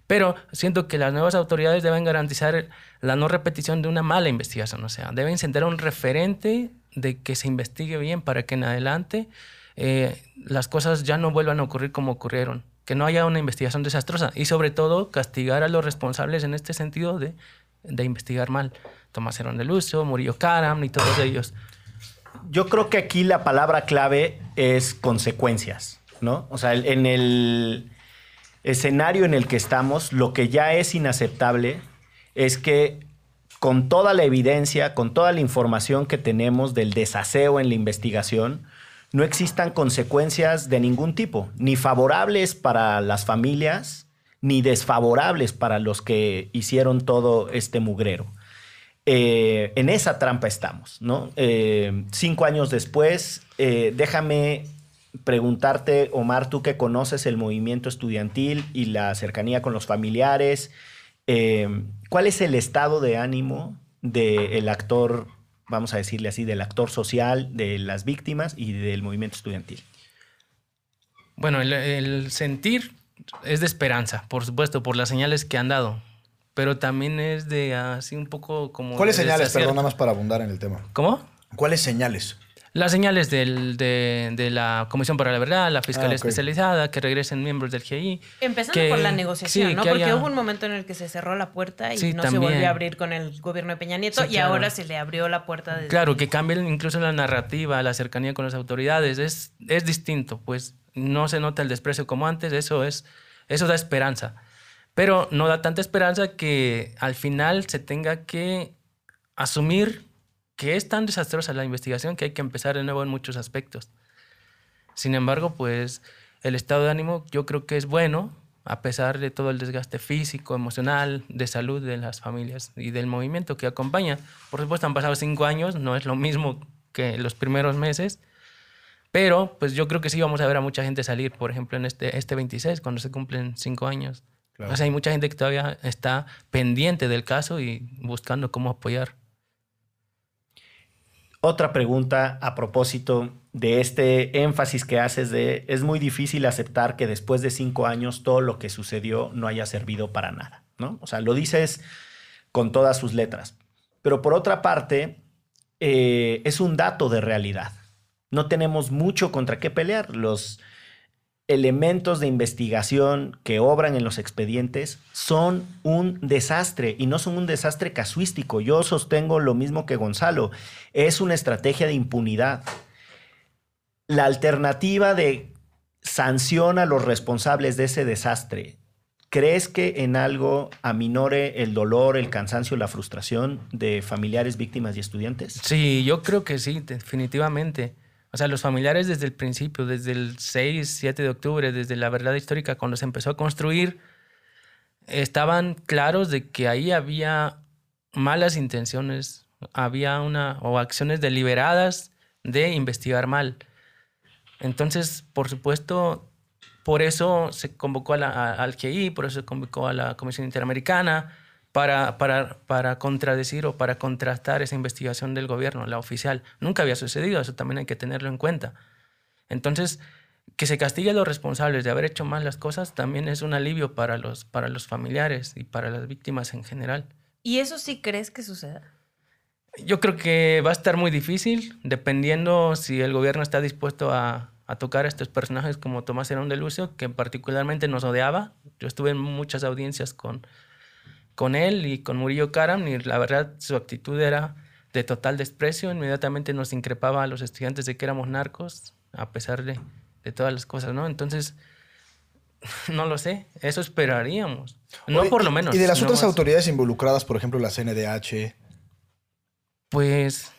Pero siento que las nuevas autoridades deben garantizar la no repetición de una mala investigación. O sea, deben sentar un referente de que se investigue bien para que en adelante eh, las cosas ya no vuelvan a ocurrir como ocurrieron. Que no haya una investigación desastrosa. Y sobre todo, castigar a los responsables en este sentido de, de investigar mal. Tomás Herón de Lucio, Murillo Karam y todos ellos. Yo creo que aquí la palabra clave es consecuencias, ¿no? O sea, en el escenario en el que estamos, lo que ya es inaceptable es que con toda la evidencia, con toda la información que tenemos del desaseo en la investigación, no existan consecuencias de ningún tipo, ni favorables para las familias, ni desfavorables para los que hicieron todo este mugrero. Eh, en esa trampa estamos, ¿no? Eh, cinco años después, eh, déjame preguntarte, Omar, tú que conoces el movimiento estudiantil y la cercanía con los familiares, ¿cuál es el estado de ánimo del actor, vamos a decirle así, del actor social, de las víctimas y del movimiento estudiantil? Bueno, el sentir es de esperanza, por supuesto, por las señales que han dado. Pero también es de así un poco como... ¿Cuáles de señales, desacierto. perdón, nada más para abundar en el tema? ¿Cómo? ¿Cuáles señales? Las señales del- de, de la Comisión para la Verdad, la Fiscalía Ah, ok. Especializada, que regresen miembros del GI. Empezando que- por la negociación, sí, ¿no? que Porque haya- hubo un momento en el que se cerró la puerta y Sí, no se también. volvió a abrir con el gobierno de Peña Nieto Sí, y claro. ahora se le abrió la puerta de Claro, que cambien incluso la narrativa, la cercanía con las autoridades. Es, es distinto, pues no se nota el desprecio como antes, eso, es, eso da esperanza. Pero no da tanta esperanza que al final se tenga que asumir que es tan desastrosa la investigación que hay que empezar de nuevo en muchos aspectos. Sin embargo, pues el estado de ánimo yo creo que es bueno, a pesar de todo el desgaste físico, emocional, de salud de las familias y del movimiento que acompaña. Por supuesto, han pasado cinco años, no es lo mismo que los primeros meses, pero pues yo creo que sí vamos a ver a mucha gente salir, por ejemplo, en este, este 26, cuando se cumplen cinco años. Claro. O sea, hay mucha gente que todavía está pendiente del caso y buscando cómo apoyar. Otra pregunta a propósito de este énfasis que haces de es muy difícil aceptar que después de cinco años todo lo que sucedió no haya servido para nada, ¿no? O sea, lo dices con todas sus letras. Pero por otra parte, eh, es un dato de realidad. No tenemos mucho contra qué pelear. Los elementos de investigación que obran en los expedientes son un desastre y no son un desastre casuístico. Yo sostengo lo mismo que Gonzalo. Es una estrategia de impunidad. La alternativa de sanción a los responsables de ese desastre, ¿crees que en algo aminore el dolor, el cansancio, la frustración de familiares, víctimas y estudiantes? Sí, yo creo que sí, definitivamente. O sea, los familiares desde el principio, desde el 6, 7 de octubre, desde la verdad histórica, cuando se empezó a construir, estaban claros de que ahí había malas intenciones, había una o acciones deliberadas de investigar mal. Entonces, por supuesto, por eso se convocó a la- a- al GI, por eso se convocó a la Comisión Interamericana, para, para, para contradecir o para contrastar esa investigación del gobierno, la oficial. Nunca había sucedido, eso también hay que tenerlo en cuenta. Entonces, que se castigue a los responsables de haber hecho mal las cosas también es un alivio para los, para los familiares y para las víctimas en general. ¿Y eso sí crees que suceda? Yo creo que va a estar muy difícil, dependiendo si el gobierno está dispuesto a, a tocar a estos personajes como Tomás Herón de Lucio, que particularmente nos odiaba Yo estuve en muchas audiencias con, con él y con Murillo Karam y la verdad su actitud era de total desprecio. Inmediatamente nos increpaba a los estudiantes de que éramos narcos, a pesar de, de todas las cosas, ¿no? Entonces, no lo sé, eso esperaríamos. No Oye, por lo menos. Y de las otras autoridades involucradas, por ejemplo, la CNDH. Pues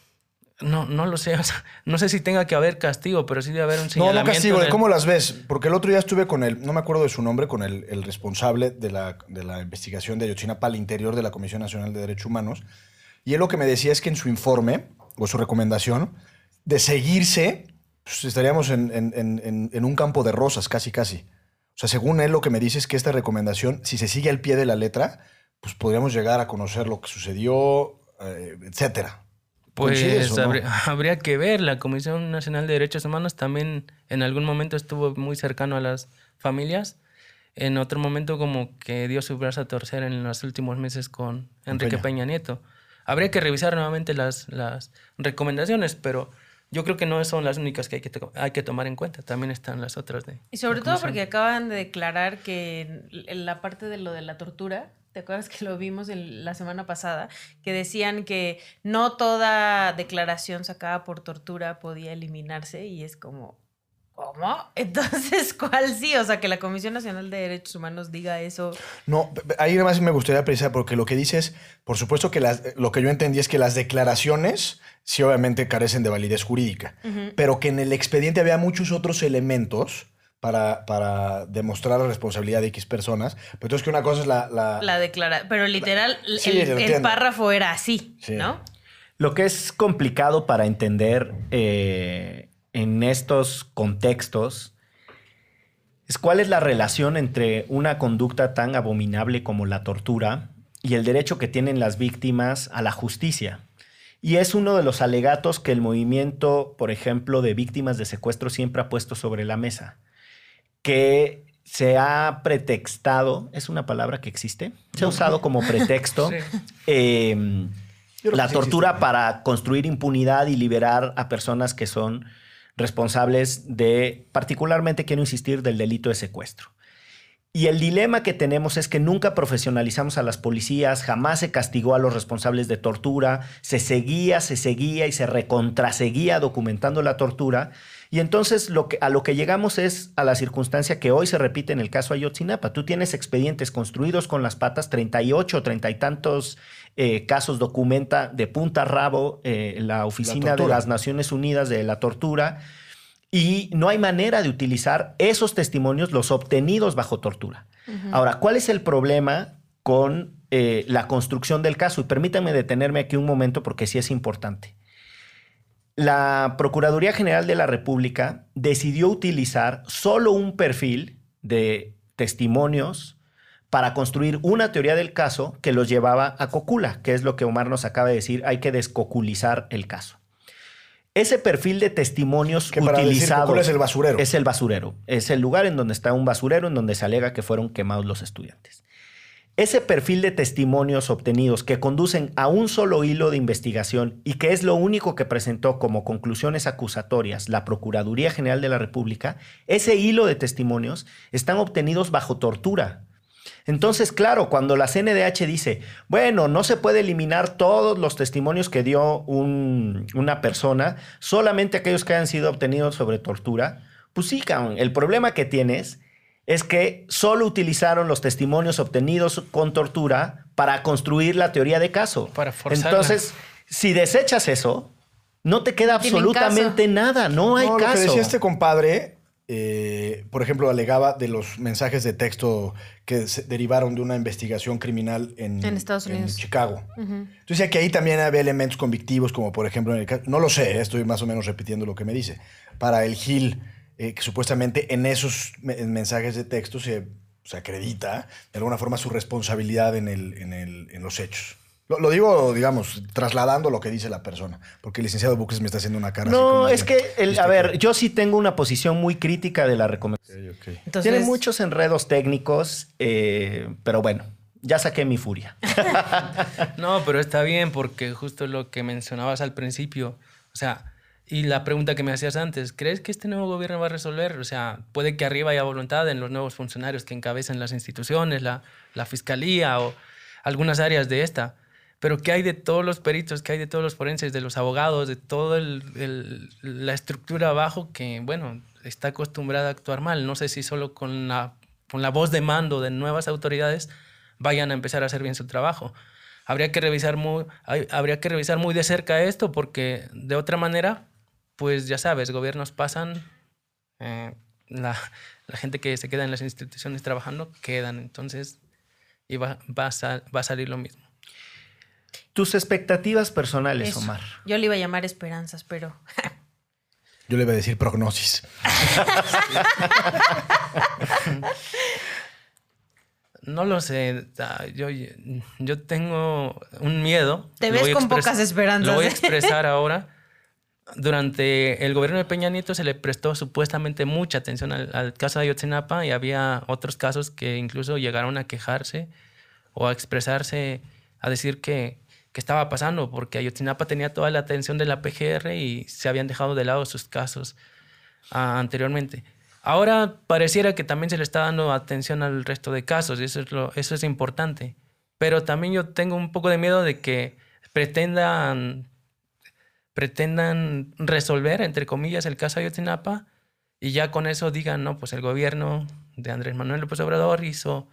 no, no lo sé. o sea, no sé si tenga que haber castigo, pero sí debe haber un No, no señalamiento. castigo, ¿de ¿cómo las ves? Porque el otro día estuve con el, no me acuerdo de su nombre, con el, el responsable de la, de la investigación de Ayotzinapa al interior de la Comisión Nacional de Derechos Humanos. Y él lo que me decía es que en su informe, o su recomendación, de seguirse, pues estaríamos en, en- en- en- en un campo de rosas, casi, casi. O sea, según él, lo que me dice es que esta recomendación, si se sigue al pie de la letra, pues podríamos llegar a conocer lo que sucedió, eh, etcétera. ¿Coincides Pues no? habría, que ver. La Comisión Nacional de Derechos Humanos también en algún momento estuvo muy cercano a las familias. En otro momento como que dio su brazo a torcer en los últimos meses con Enrique Peña. Peña, Nieto. Habría que revisar nuevamente las, las recomendaciones, pero yo creo que no son las únicas que hay que, to- hay que tomar en cuenta. También están las otras de... Y sobre todo porque acaban de declarar que la parte de lo de la tortura, ¿te acuerdas que lo vimos la semana pasada? Que decían que no toda declaración sacada por tortura podía eliminarse y es como, ¿cómo? Entonces, ¿cuál sí? O sea, que la Comisión Nacional de Derechos Humanos diga eso. No, ahí nada más me gustaría precisar, porque lo que dice es, por supuesto que las- lo que yo entendí es que las declaraciones sí obviamente carecen de validez jurídica, pero que en el expediente había muchos otros elementos para, para demostrar la responsabilidad de X personas. Pero entonces que una cosa es la... la- La declara, pero literal, Sí, el, párrafo era así, Sí. ¿no? Lo que es complicado para entender eh, en estos contextos es cuál es la relación entre una conducta tan abominable como la tortura y el derecho que tienen las víctimas a la justicia. Y es uno de los alegatos que el movimiento, por ejemplo, de víctimas de secuestro siempre ha puesto sobre la mesa, que se ha pretextado, es una palabra que existe, se ha usado como pretexto. Sí. eh, creo la sí tortura existe. para construir impunidad y liberar a personas que son responsables de, particularmente quiero insistir, del delito de secuestro. Y el dilema que tenemos es que nunca profesionalizamos a las policías, jamás se castigó a los responsables de tortura, se seguía, se seguía y se recontraseguía documentando la tortura. Y entonces lo que, a lo que llegamos es a la circunstancia que hoy se repite en el caso Ayotzinapa. Tú tienes expedientes construidos con las patas, 38, 30 y tantos eh, casos documenta de punta a rabo eh, la Oficina de las Naciones Unidas de la Tortura. Y no hay manera de utilizar esos testimonios, los obtenidos bajo tortura. Ahora, ¿cuál es el problema con eh, la construcción del caso? Y permítanme detenerme aquí un momento porque sí es importante. La Procuraduría General de la República decidió utilizar solo un perfil de testimonios para construir una teoría del caso que los llevaba a Cocula, que es lo que Omar nos acaba de decir, hay que descoculizar el caso. Ese perfil de testimonios Que para utilizados es el basurero. Es el basurero. Es el lugar en donde está un basurero en donde se alega que fueron quemados los estudiantes. Ese perfil de testimonios obtenidos que conducen a un solo hilo de investigación y que es lo único que presentó como conclusiones acusatorias la Procuraduría General de la República, ese hilo de testimonios están obtenidos bajo tortura. Entonces, claro, cuando la CNDH dice, bueno, no se puede eliminar todos los testimonios que dio un- una persona, solamente aquellos que hayan sido obtenidos sobre tortura, pues sí, el problema que tienes es que solo utilizaron los testimonios obtenidos con tortura para construir la teoría de caso. Para forzarla. Entonces, si desechas eso, no te queda absolutamente nada, no hay No, caso. Lo que decía este compadre, eh, por ejemplo, alegaba de los mensajes de texto que se derivaron de una investigación criminal en, En Estados Unidos. Chicago. Entonces decía que ahí también había elementos convictivos, como por ejemplo en el caso, no lo sé, eh, estoy más o menos repitiendo lo que me dice, para el Gil, eh, que supuestamente en esos me- en mensajes de texto se, se acredita de alguna forma su responsabilidad en, el, en, el- en los hechos. Lo, lo digo, digamos, trasladando lo que dice la persona, porque el licenciado Buques me está haciendo una cara. así No, como es que, el- ¿viste a ver, yo sí tengo una posición muy crítica de la recomendación. Entonces, Tiene muchos enredos técnicos, eh, pero bueno, ya saqué mi furia. No, pero está bien porque justo lo que mencionabas al principio, o sea, y la pregunta que me hacías antes, ¿crees que este nuevo gobierno va a resolver? O sea, puede que arriba haya voluntad en los nuevos funcionarios que encabezan las instituciones, la, la fiscalía o algunas áreas de esta. Pero ¿qué hay de todos los peritos, qué hay de todos los forenses, de los abogados, de toda la estructura abajo que, bueno, está acostumbrada a actuar mal? No sé si solo con la, con la voz de mando de nuevas autoridades vayan a empezar a hacer bien su trabajo. Habría que revisar muy, habría que revisar muy de cerca esto porque de otra manera, pues ya sabes, gobiernos pasan, eh, la, la, gente que se queda en las instituciones trabajando quedan, entonces y va, va, a, va a salir lo mismo. Tus expectativas personales, Eso. Omar. Yo le iba a llamar esperanzas, pero Yo le iba a decir prognosis. No lo sé. ah, Yo, yo tengo un miedo. Te ves con pocas esperanzas, Lo voy a expresar ahora. Durante el gobierno de Peña Nieto se le prestó supuestamente mucha atención al, al caso de Ayotzinapa y había otros casos que incluso llegaron a quejarse o a expresarse, a decir que, que estaba pasando, porque Ayotzinapa tenía toda la atención de la PGR y se habían dejado de lado sus casos ah, anteriormente. Ahora pareciera que también se le está dando atención al resto de casos y eso es, lo, eso es importante. Pero también yo tengo un poco de miedo de que pretendan, pretendan resolver, entre comillas, el caso Ayotzinapa y ya con eso digan, no, pues el gobierno de Andrés Manuel López Obrador hizo,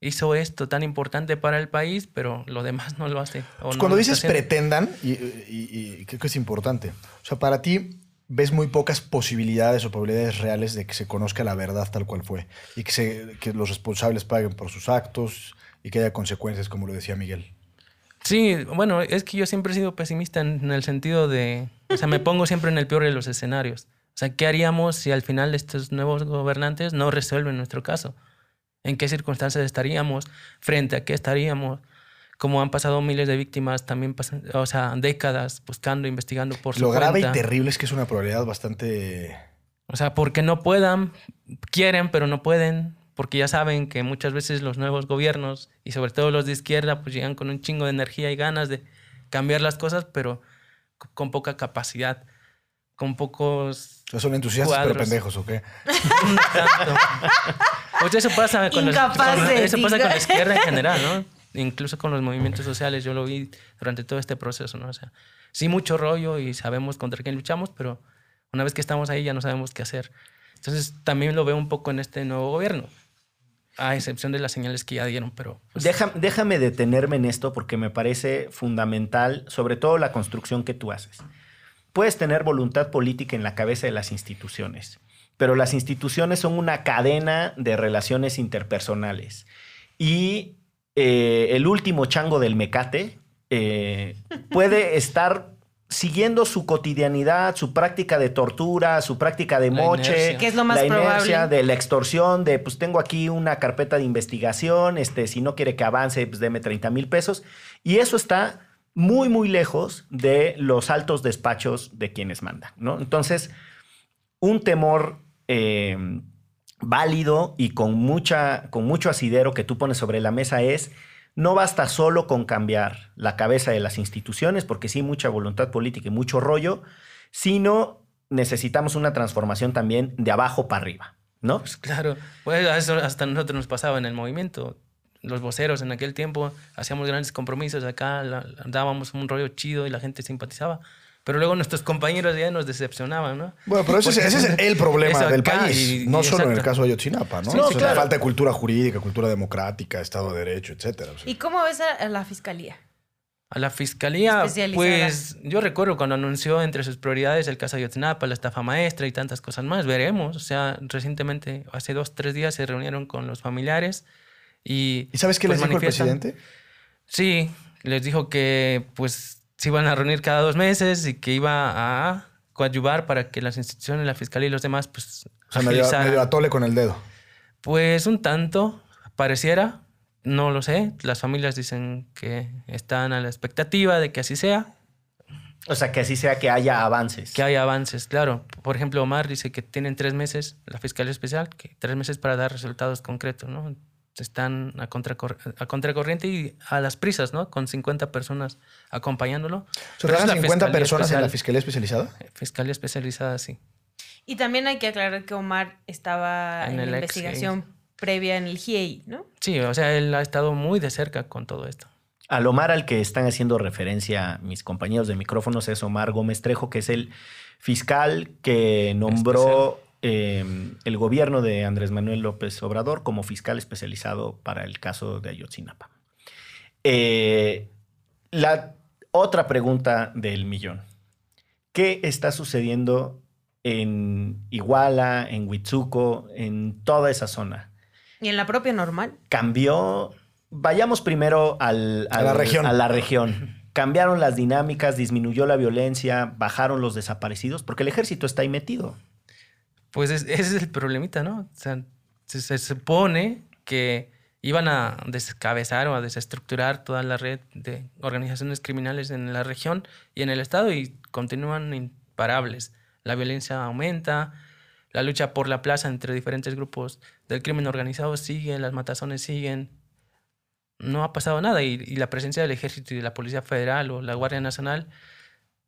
hizo esto tan importante para el país, pero lo demás no lo hace. o Pues no cuando lo dices pretendan, y, y- y creo que es importante, o sea, para ti ves muy pocas posibilidades o probabilidades reales de que se conozca la verdad tal cual fue y que, se, que los responsables paguen por sus actos y que haya consecuencias, como lo decía Miguel. Sí, bueno, es que yo siempre he sido pesimista en, el sentido de, o sea, me pongo siempre en el peor de los escenarios. O sea, ¿qué haríamos si al final estos nuevos gobernantes no resuelven nuestro caso? ¿En qué circunstancias estaríamos? ¿Frente a qué estaríamos? Como han pasado miles de víctimas, también pasan, o sea, décadas buscando, investigando por su Lo grave y terrible es que es una probabilidad bastante... O sea, porque no puedan, quieren, pero no pueden, porque ya saben que muchas veces los nuevos gobiernos, y sobre todo los de izquierda, pues llegan con un chingo de energía y ganas de cambiar las cosas, pero con poca capacidad, con pocos... son entusiastas pero Cuadros. pendejos, ¿o qué? tanto. Pues eso pasa con, los- con- eso pasa con la izquierda en general, ¿no? Incluso con los movimientos sociales, yo lo vi durante todo este proceso, ¿no? O sea, sí mucho rollo y sabemos contra quién luchamos, pero una vez que estamos ahí ya no sabemos qué hacer. Entonces también lo veo un poco en este nuevo gobierno, a excepción de las señales que ya dieron, pero... pues, déjame detenerme en esto porque me parece fundamental, sobre todo la construcción que tú haces. Puedes tener voluntad política en la cabeza de las instituciones, pero las instituciones son una cadena de relaciones interpersonales. Y eh, el último chango del mecate eh, puede estar siguiendo su cotidianidad, su práctica de tortura, su práctica de La moche, inercia. Que es lo más la inercia probable. de la extorsión, de pues tengo aquí una carpeta de investigación, este, si no quiere que avance, pues deme 30 mil pesos. Y eso está muy, muy lejos de los altos despachos de quienes mandan, ¿no? Entonces, un temor eh, válido y con, mucha, con mucho asidero que tú pones sobre la mesa es, no basta solo con cambiar la cabeza de las instituciones, porque sí, mucha voluntad política y mucho rollo, sino necesitamos una transformación también de abajo para arriba, ¿no? Pues claro, pues eso hasta nosotros nos pasaba en el movimiento. Los voceros en aquel tiempo hacíamos grandes compromisos acá, dábamos un rollo chido y la gente simpatizaba. Pero luego nuestros compañeros ya nos decepcionaban, ¿no? Bueno, pero ese, es- ese es el problema del país, y- no y solo en el exacto. caso de Ayotzinapa, ¿no? Sí, O sí, sea, claro. La falta de cultura jurídica, cultura democrática, Estado de Derecho, etcétera. O sea, ¿Y cómo ves a la fiscalía? A la fiscalía, pues yo recuerdo cuando anunció entre sus prioridades el caso Ayotzinapa, la estafa maestra y tantas cosas más. Veremos. O sea, recientemente, hace dos, tres días, se reunieron con los familiares y... ¿Y sabes qué pues, les dijo el presidente? Sí, les dijo que pues se iban a reunir cada dos meses y que iba a coadyuvar para que las instituciones, la fiscalía y los demás, pues O sea, medio, medio atole con el dedo. Pues un tanto, pareciera, no lo sé. Las familias dicen que están a la expectativa de que así sea, O sea, que así sea que haya avances. que haya avances, claro. Por ejemplo, Omar dice que tienen tres meses, la Fiscalía Especial, que tres meses para dar resultados concretos, ¿no? Están a, contracor- a contracorriente y a las prisas, ¿no? Con 50 personas acompañándolo. ¿Se Pero es trabajan la 50 Fiscalía personas en la Fiscalía Especializada? Fiscalía especializada, sí. Y también hay que aclarar que Omar estaba En en, la investigación previa en el GIEI, ¿no? Sí, o sea, él ha estado muy de cerca con todo esto. Al Omar al que están haciendo referencia mis compañeros de micrófonos es Omar Gómez Trejo, que es el fiscal que nombró eh, el gobierno de Andrés Manuel López Obrador como fiscal especializado para el caso de Ayotzinapa. Eh, la otra pregunta del millón. ¿Qué está sucediendo en Iguala, en Huitzuco, en toda esa zona? Y en la propia normal. cambió. Vayamos primero al- A la región. A la región. Cambiaron las dinámicas, disminuyó la violencia, bajaron los desaparecidos, porque el ejército está ahí metido. Pues es- ese es el problemita, ¿no? O sea, se, supone que iban a descabezar o a desestructurar toda la red de organizaciones criminales en la región y en el estado y continúan imparables. La violencia aumenta, la lucha por la plaza entre diferentes grupos del crimen organizado sigue, las matazones siguen. No ha pasado nada y, y la presencia del ejército y de la Policía Federal o la Guardia Nacional,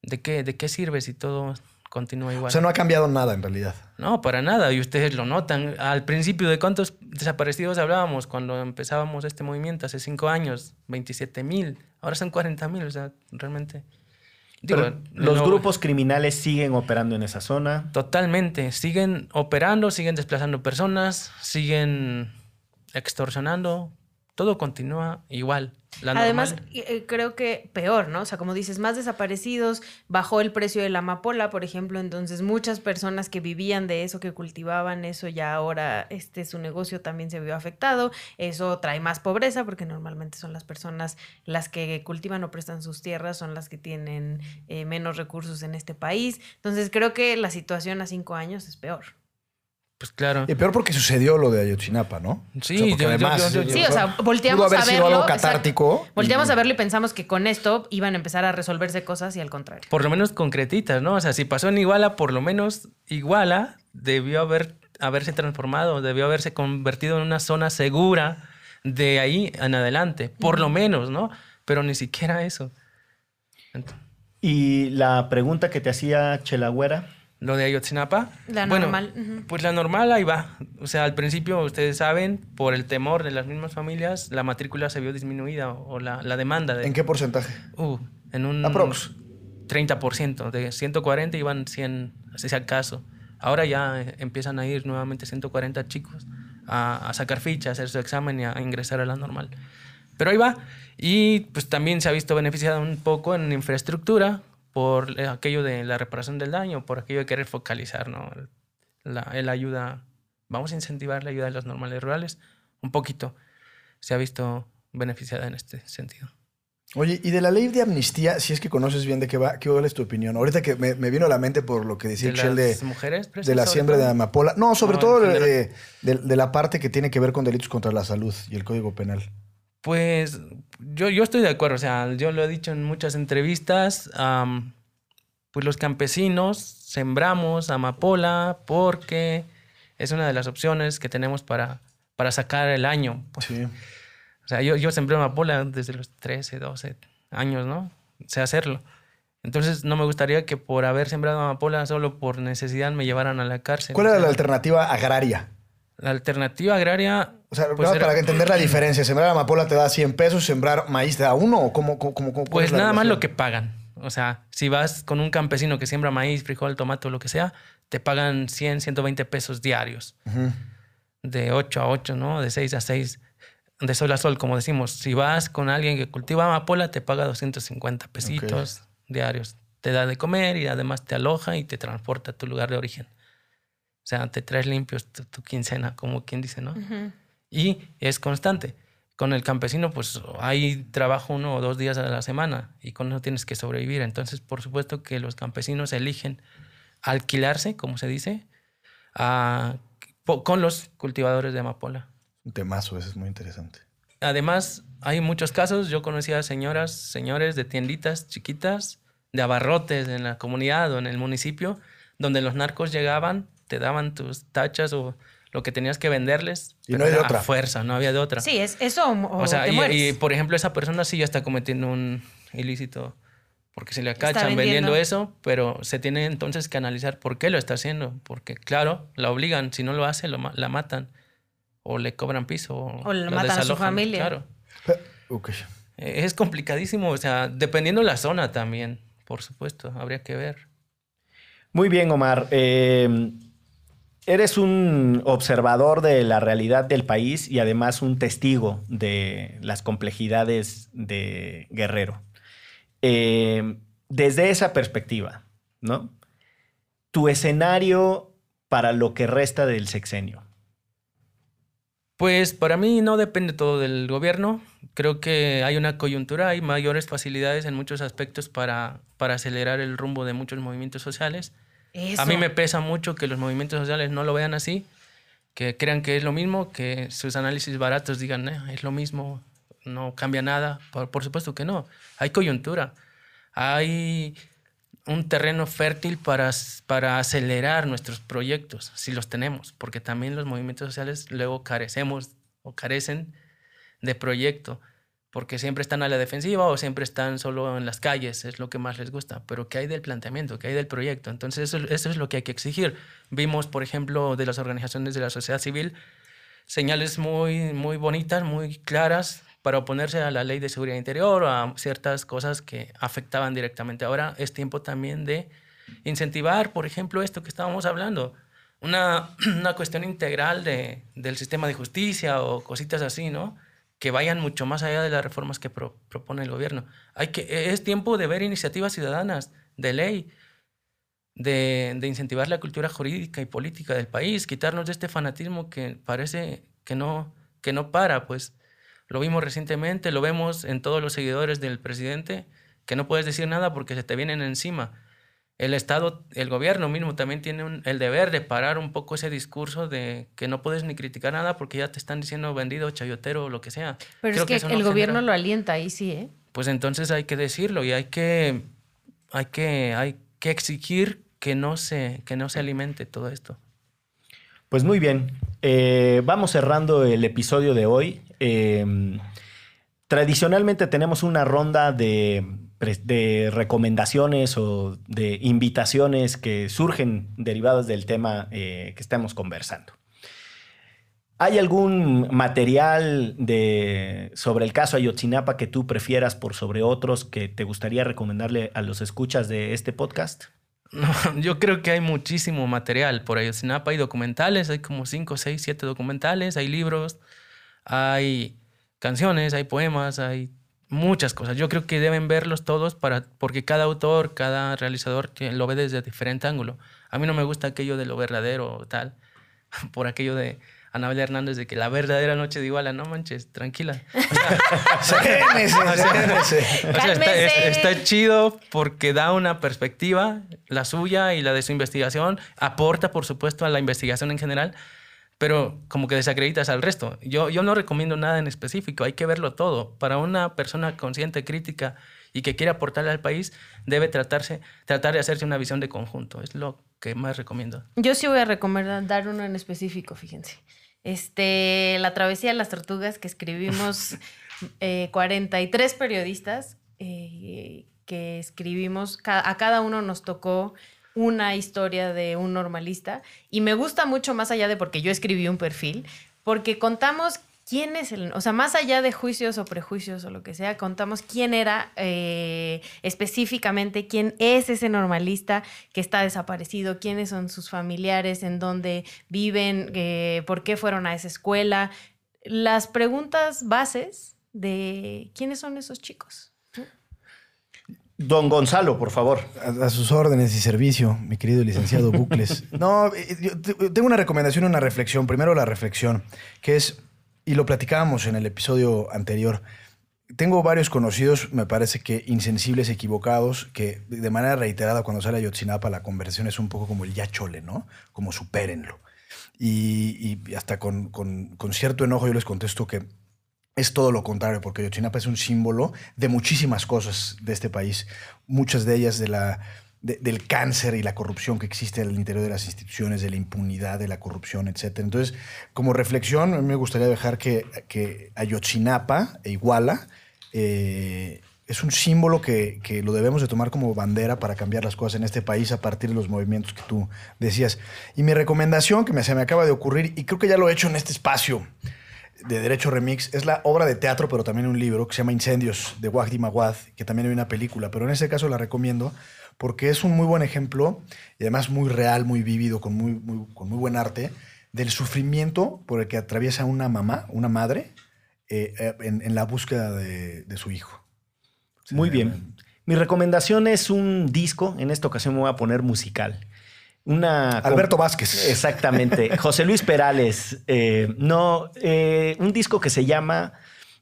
¿de qué, de qué sirve si todo continúa igual? O sea, no ha cambiado nada en realidad. No, para nada. Y ustedes lo notan. Al principio, ¿de cuántos desaparecidos hablábamos cuando empezábamos este movimiento hace cinco años? 27 mil. Ahora son 40 mil. O sea, realmente. Digo, Pero los no- grupos criminales siguen operando en esa zona. Totalmente. Siguen operando, siguen desplazando personas, siguen extorsionando. Todo continúa igual. La Además, normal- eh, creo que peor, ¿no? O sea, como dices, más desaparecidos, bajó el precio de la amapola, por ejemplo, entonces muchas personas que vivían de eso, que cultivaban eso, ya ahora este su negocio también se vio afectado. Eso trae más pobreza porque normalmente son las personas las que cultivan o prestan sus tierras, son las que tienen eh, menos recursos en este país. Entonces, creo que la situación a cinco años es peor. Pues claro. Y peor porque sucedió lo de Ayotzinapa, ¿no? Sí, O sea, yo- además, yo- yo- Sí, o sea, volteamos pudo haber a sido verlo. algo exacto. catártico. Volteamos y- a verlo y pensamos que con esto iban a empezar a resolverse cosas y al contrario. por lo menos concretitas, ¿no? O sea, si pasó en Iguala, por lo menos Iguala debió haber, haberse transformado, debió haberse convertido en una zona segura de ahí en adelante, por lo menos, ¿no? Pero ni siquiera eso. Y la pregunta que te hacía Chelagüera, Lo de Ayotzinapa. La bueno, normal. Pues la normal ahí va. O sea, al principio, ustedes saben, por el temor de las mismas familias, la matrícula se vio disminuida o la, la demanda. De, ¿En qué porcentaje? Uh, en un Aprox. 30%. De 140 iban 100, si acaso. Ahora ya eh, empiezan a ir nuevamente 140 chicos a, a sacar ficha, a hacer su examen y a, ingresar a la normal. Pero ahí va. Y pues también se ha visto beneficiado un poco en infraestructura por eh, aquello de la reparación del daño, por aquello de querer focalizar, ¿no? La, el ayuda, vamos a incentivar la ayuda de las normales rurales un poquito. Se ha visto beneficiada en este sentido. Oye, y de la ley de amnistía, si es que conoces bien de qué va, ¿qué es tu opinión? Ahorita que me, me vino a la mente por lo que decía de de, mujeres la siembra de amapola. No, sobre No, todo de, de- de la parte que tiene que ver con delitos contra la salud y el Código Penal. Pues yo, yo estoy de acuerdo, o sea, yo lo he dicho en muchas entrevistas, pues los campesinos sembramos amapola porque es una de las opciones que tenemos para, para sacar el año. Sí. O sea, yo, yo sembré amapola desde los 13, 12 años, ¿no? Sé hacerlo. Entonces no me gustaría que por haber sembrado amapola solo por necesidad me llevaran a la cárcel. ¿Cuál O era sea, la alternativa agraria? La alternativa agraria? O sea, pues, era- para entender la diferencia, ¿sembrar amapola te da 100 pesos, sembrar maíz te da uno o cómo? cómo, cómo- cuál Pues nada más lo que pagan. O sea, si vas con un campesino que siembra maíz, frijol, tomate o lo que sea, te pagan 100, 120 pesos diarios. De 8 a 8, ¿no? De 6 a 6. De sol a sol, como decimos. Si vas con alguien que cultiva amapola, te paga 250 pesitos diarios. Te da de comer y además te aloja y te transporta a tu lugar de origen. O sea, te traes limpios tu, tu quincena, como quien dice, ¿no? Ujú. y es constante. Con el campesino, pues hay trabajo uno o dos días a la semana y con eso tienes que sobrevivir. Entonces, por supuesto que los campesinos eligen alquilarse, como se dice, a- con los cultivadores de amapola. Un temazo, ese es muy interesante. Además, hay muchos casos. Yo conocía señoras, señores de tienditas chiquitas, de abarrotes en la comunidad o en el municipio, donde los narcos llegaban, te daban tus tachas o lo que tenías que venderles. Y no hay de otra. A fuerza, no había de otra. Sí, es eso o, o sea, te y, por ejemplo, esa persona sí ya está cometiendo un ilícito porque se le Está acachan vendiendo. vendiendo. eso, pero se tiene entonces que analizar por qué lo está haciendo. Porque, claro, la obligan, si no lo hace, lo la matan. O le cobran piso. O, O la la matan a su familia. Claro. Eh, Es complicadísimo, o sea, dependiendo la zona también, por supuesto, habría que ver. Muy bien, Omar. Eh, eres un observador de la realidad del país y además un testigo de las complejidades de Guerrero. Eh, desde esa perspectiva, ¿no? Tu escenario para lo que resta del sexenio. Pues para mí no depende todo del gobierno. Creo que hay una coyuntura, hay mayores facilidades en muchos aspectos para, para acelerar el rumbo de muchos movimientos sociales. Eso. A mí me pesa mucho que los movimientos sociales no lo vean así, que crean que es lo mismo, que sus análisis baratos digan, "Eh, es lo mismo, no cambia nada. Por, por supuesto que no. Hay coyuntura. Hay un terreno fértil para, para acelerar nuestros proyectos, si los tenemos, porque también los movimientos sociales luego carecemos o carecen de proyecto, porque siempre están a la defensiva o siempre están solo en las calles, es lo que más les gusta, pero ¿qué hay del planteamiento? ¿Qué hay del proyecto? Entonces eso, eso es lo que hay que exigir. Vimos, por ejemplo, de las organizaciones de la sociedad civil, señales muy, muy bonitas, muy claras para oponerse a la ley de seguridad interior a ciertas cosas que afectaban directamente. Ahora es tiempo también de incentivar, por ejemplo, esto que estábamos hablando, una, una cuestión integral de, del sistema de justicia o cositas así, ¿no? Que vayan mucho más allá de las reformas que pro- propone el gobierno. Hay que, es tiempo de ver iniciativas ciudadanas de ley, de, de incentivar la cultura jurídica y política del país, quitarnos de este fanatismo que parece que no, que no para, pues lo vimos recientemente, lo vemos en todos los seguidores del presidente, que no puedes decir nada porque se te vienen encima. El Estado, el gobierno mismo también tiene un- el deber de parar un poco ese discurso de que no puedes ni criticar nada porque ya te están diciendo vendido, chayotero o lo que sea. Pero Creo es que, el no gobierno genera- lo alienta ahí sí, ¿eh? pues entonces hay que decirlo y hay que, hay que, hay que exigir que no se, que no se alimente todo esto. Pues muy bien. Eh, vamos cerrando el episodio de hoy. Eh, tradicionalmente tenemos una ronda de, de recomendaciones o de invitaciones que surgen derivadas del tema eh, que estamos conversando. ¿Hay algún material de, sobre el caso Ayotzinapa que tú prefieras por sobre otros que te gustaría recomendarle a los escuchas de este podcast? No, yo creo que hay muchísimo material por Ayotzinapa. Hay documentales, hay como 5, 6, 7 documentales, hay libros, hay canciones, hay poemas, hay muchas cosas. Yo creo que deben verlos todos para, porque cada autor, cada realizador que lo ve desde diferente ángulo. A mí no me gusta aquello de lo verdadero o tal, por aquello de Anabel Hernández de que la verdadera noche de Iguala, no manches, tranquila. Está chido porque da una perspectiva, la suya y la de su investigación, aporta, por supuesto, a la investigación en general, pero como que desacreditas al resto. Yo, yo no recomiendo nada en específico, hay que verlo todo. Para una persona consciente, crítica y que quiere aportarle al país, debe tratarse, tratar de hacerse una visión de conjunto. Es lo que más recomiendo. Yo sí voy a recomendar uno en específico, fíjense. Este, La Travesía de las Tortugas, que escribimos eh, 43 periodistas eh, que escribimos, a cada uno nos tocó una historia de un normalista y me gusta mucho más allá de porque yo escribí un perfil, porque contamos quién es el, o sea, más allá de juicios o prejuicios o lo que sea, contamos quién era eh, específicamente, quién es ese normalista que está desaparecido, quiénes son sus familiares, en dónde viven, eh, por qué fueron a esa escuela, las preguntas bases de quiénes son esos chicos. Don Gonzalo, por favor. A, a sus órdenes y servicio, mi querido licenciado Bucles. No, eh, yo te- tengo una recomendación y una reflexión. Primero la reflexión, que es, y lo platicábamos en el episodio anterior, tengo varios conocidos, me parece que insensibles, equivocados, que de manera reiterada cuando sale Ayotzinapa la conversión es un poco como el ya chole, ¿no? Como supérenlo. Y, y hasta con, con- con cierto enojo yo les contesto que es todo lo contrario, porque Ayotzinapa es un símbolo de muchísimas cosas de este país, muchas de ellas de la, de- del cáncer y la corrupción que existe al interior de las instituciones, de la impunidad, de la corrupción, etc. Entonces, como reflexión, a mí me gustaría dejar que, que Ayotzinapa e Iguala eh, es un símbolo que, que lo debemos de tomar como bandera para cambiar las cosas en este país a partir de los movimientos que tú decías. Y mi recomendación, que me, se me acaba de ocurrir, y creo que ya lo he hecho en este espacio de Derecho Remix, es la obra de teatro, pero también un libro que se llama Incendios, de Wajdi Mawad, que también hay una película, pero en ese caso la recomiendo porque es un muy buen ejemplo y además muy real, muy vívido, con muy, muy- con muy buen arte, del sufrimiento por el que atraviesa una mamá, una madre, eh, eh, en, en la búsqueda de, de su hijo. Muy bien. Mi recomendación es un disco. En esta ocasión me voy a poner musical. Una Alberto Vázquez. Exactamente. José Luis Perales. eh, no, eh, un disco que se llama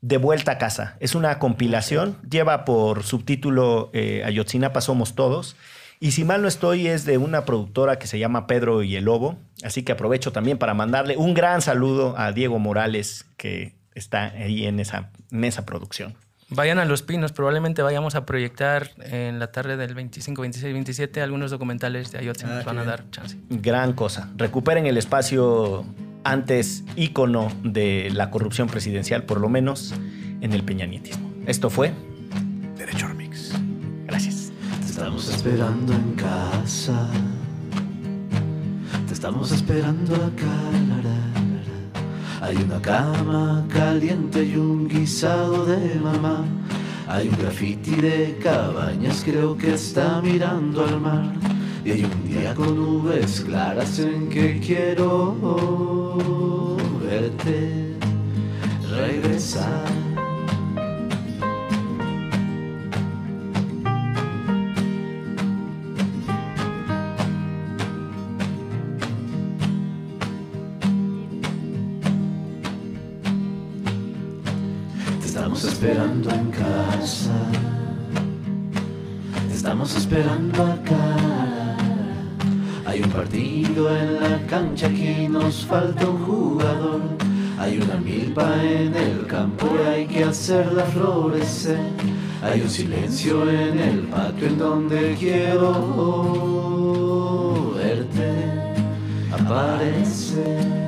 De vuelta a casa. Es una compilación. Lleva por subtítulo eh, Ayotzinapa somos todos. Y si mal no estoy, es de una productora que se llama Pedro y el Lobo. Así que aprovecho también para mandarle un gran saludo a Diego Morales, que está ahí en esa, en esa producción. Vayan a Los Pinos, probablemente vayamos a proyectar en la tarde del 25, 26, 27 algunos documentales de Ayotzinapa. nos van a dar chance. Gran cosa. Recuperen el espacio antes ícono de la corrupción presidencial, por lo menos en el peñanietismo. Esto fue Derecho Remix. Gracias. Te estamos esperando en casa. Te estamos esperando acá. Hay una cama caliente y un guisado de mamá. Hay un graffiti de cabañas, creo que está mirando al mar. Y hay un día con nubes claras en que quiero verte regresar. Esperando acá. Hay un partido en la cancha, aquí nos falta un jugador. Hay una milpa en el campo y hay que hacerla florecer. Hay un silencio en el patio en donde quiero verte aparecer.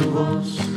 vos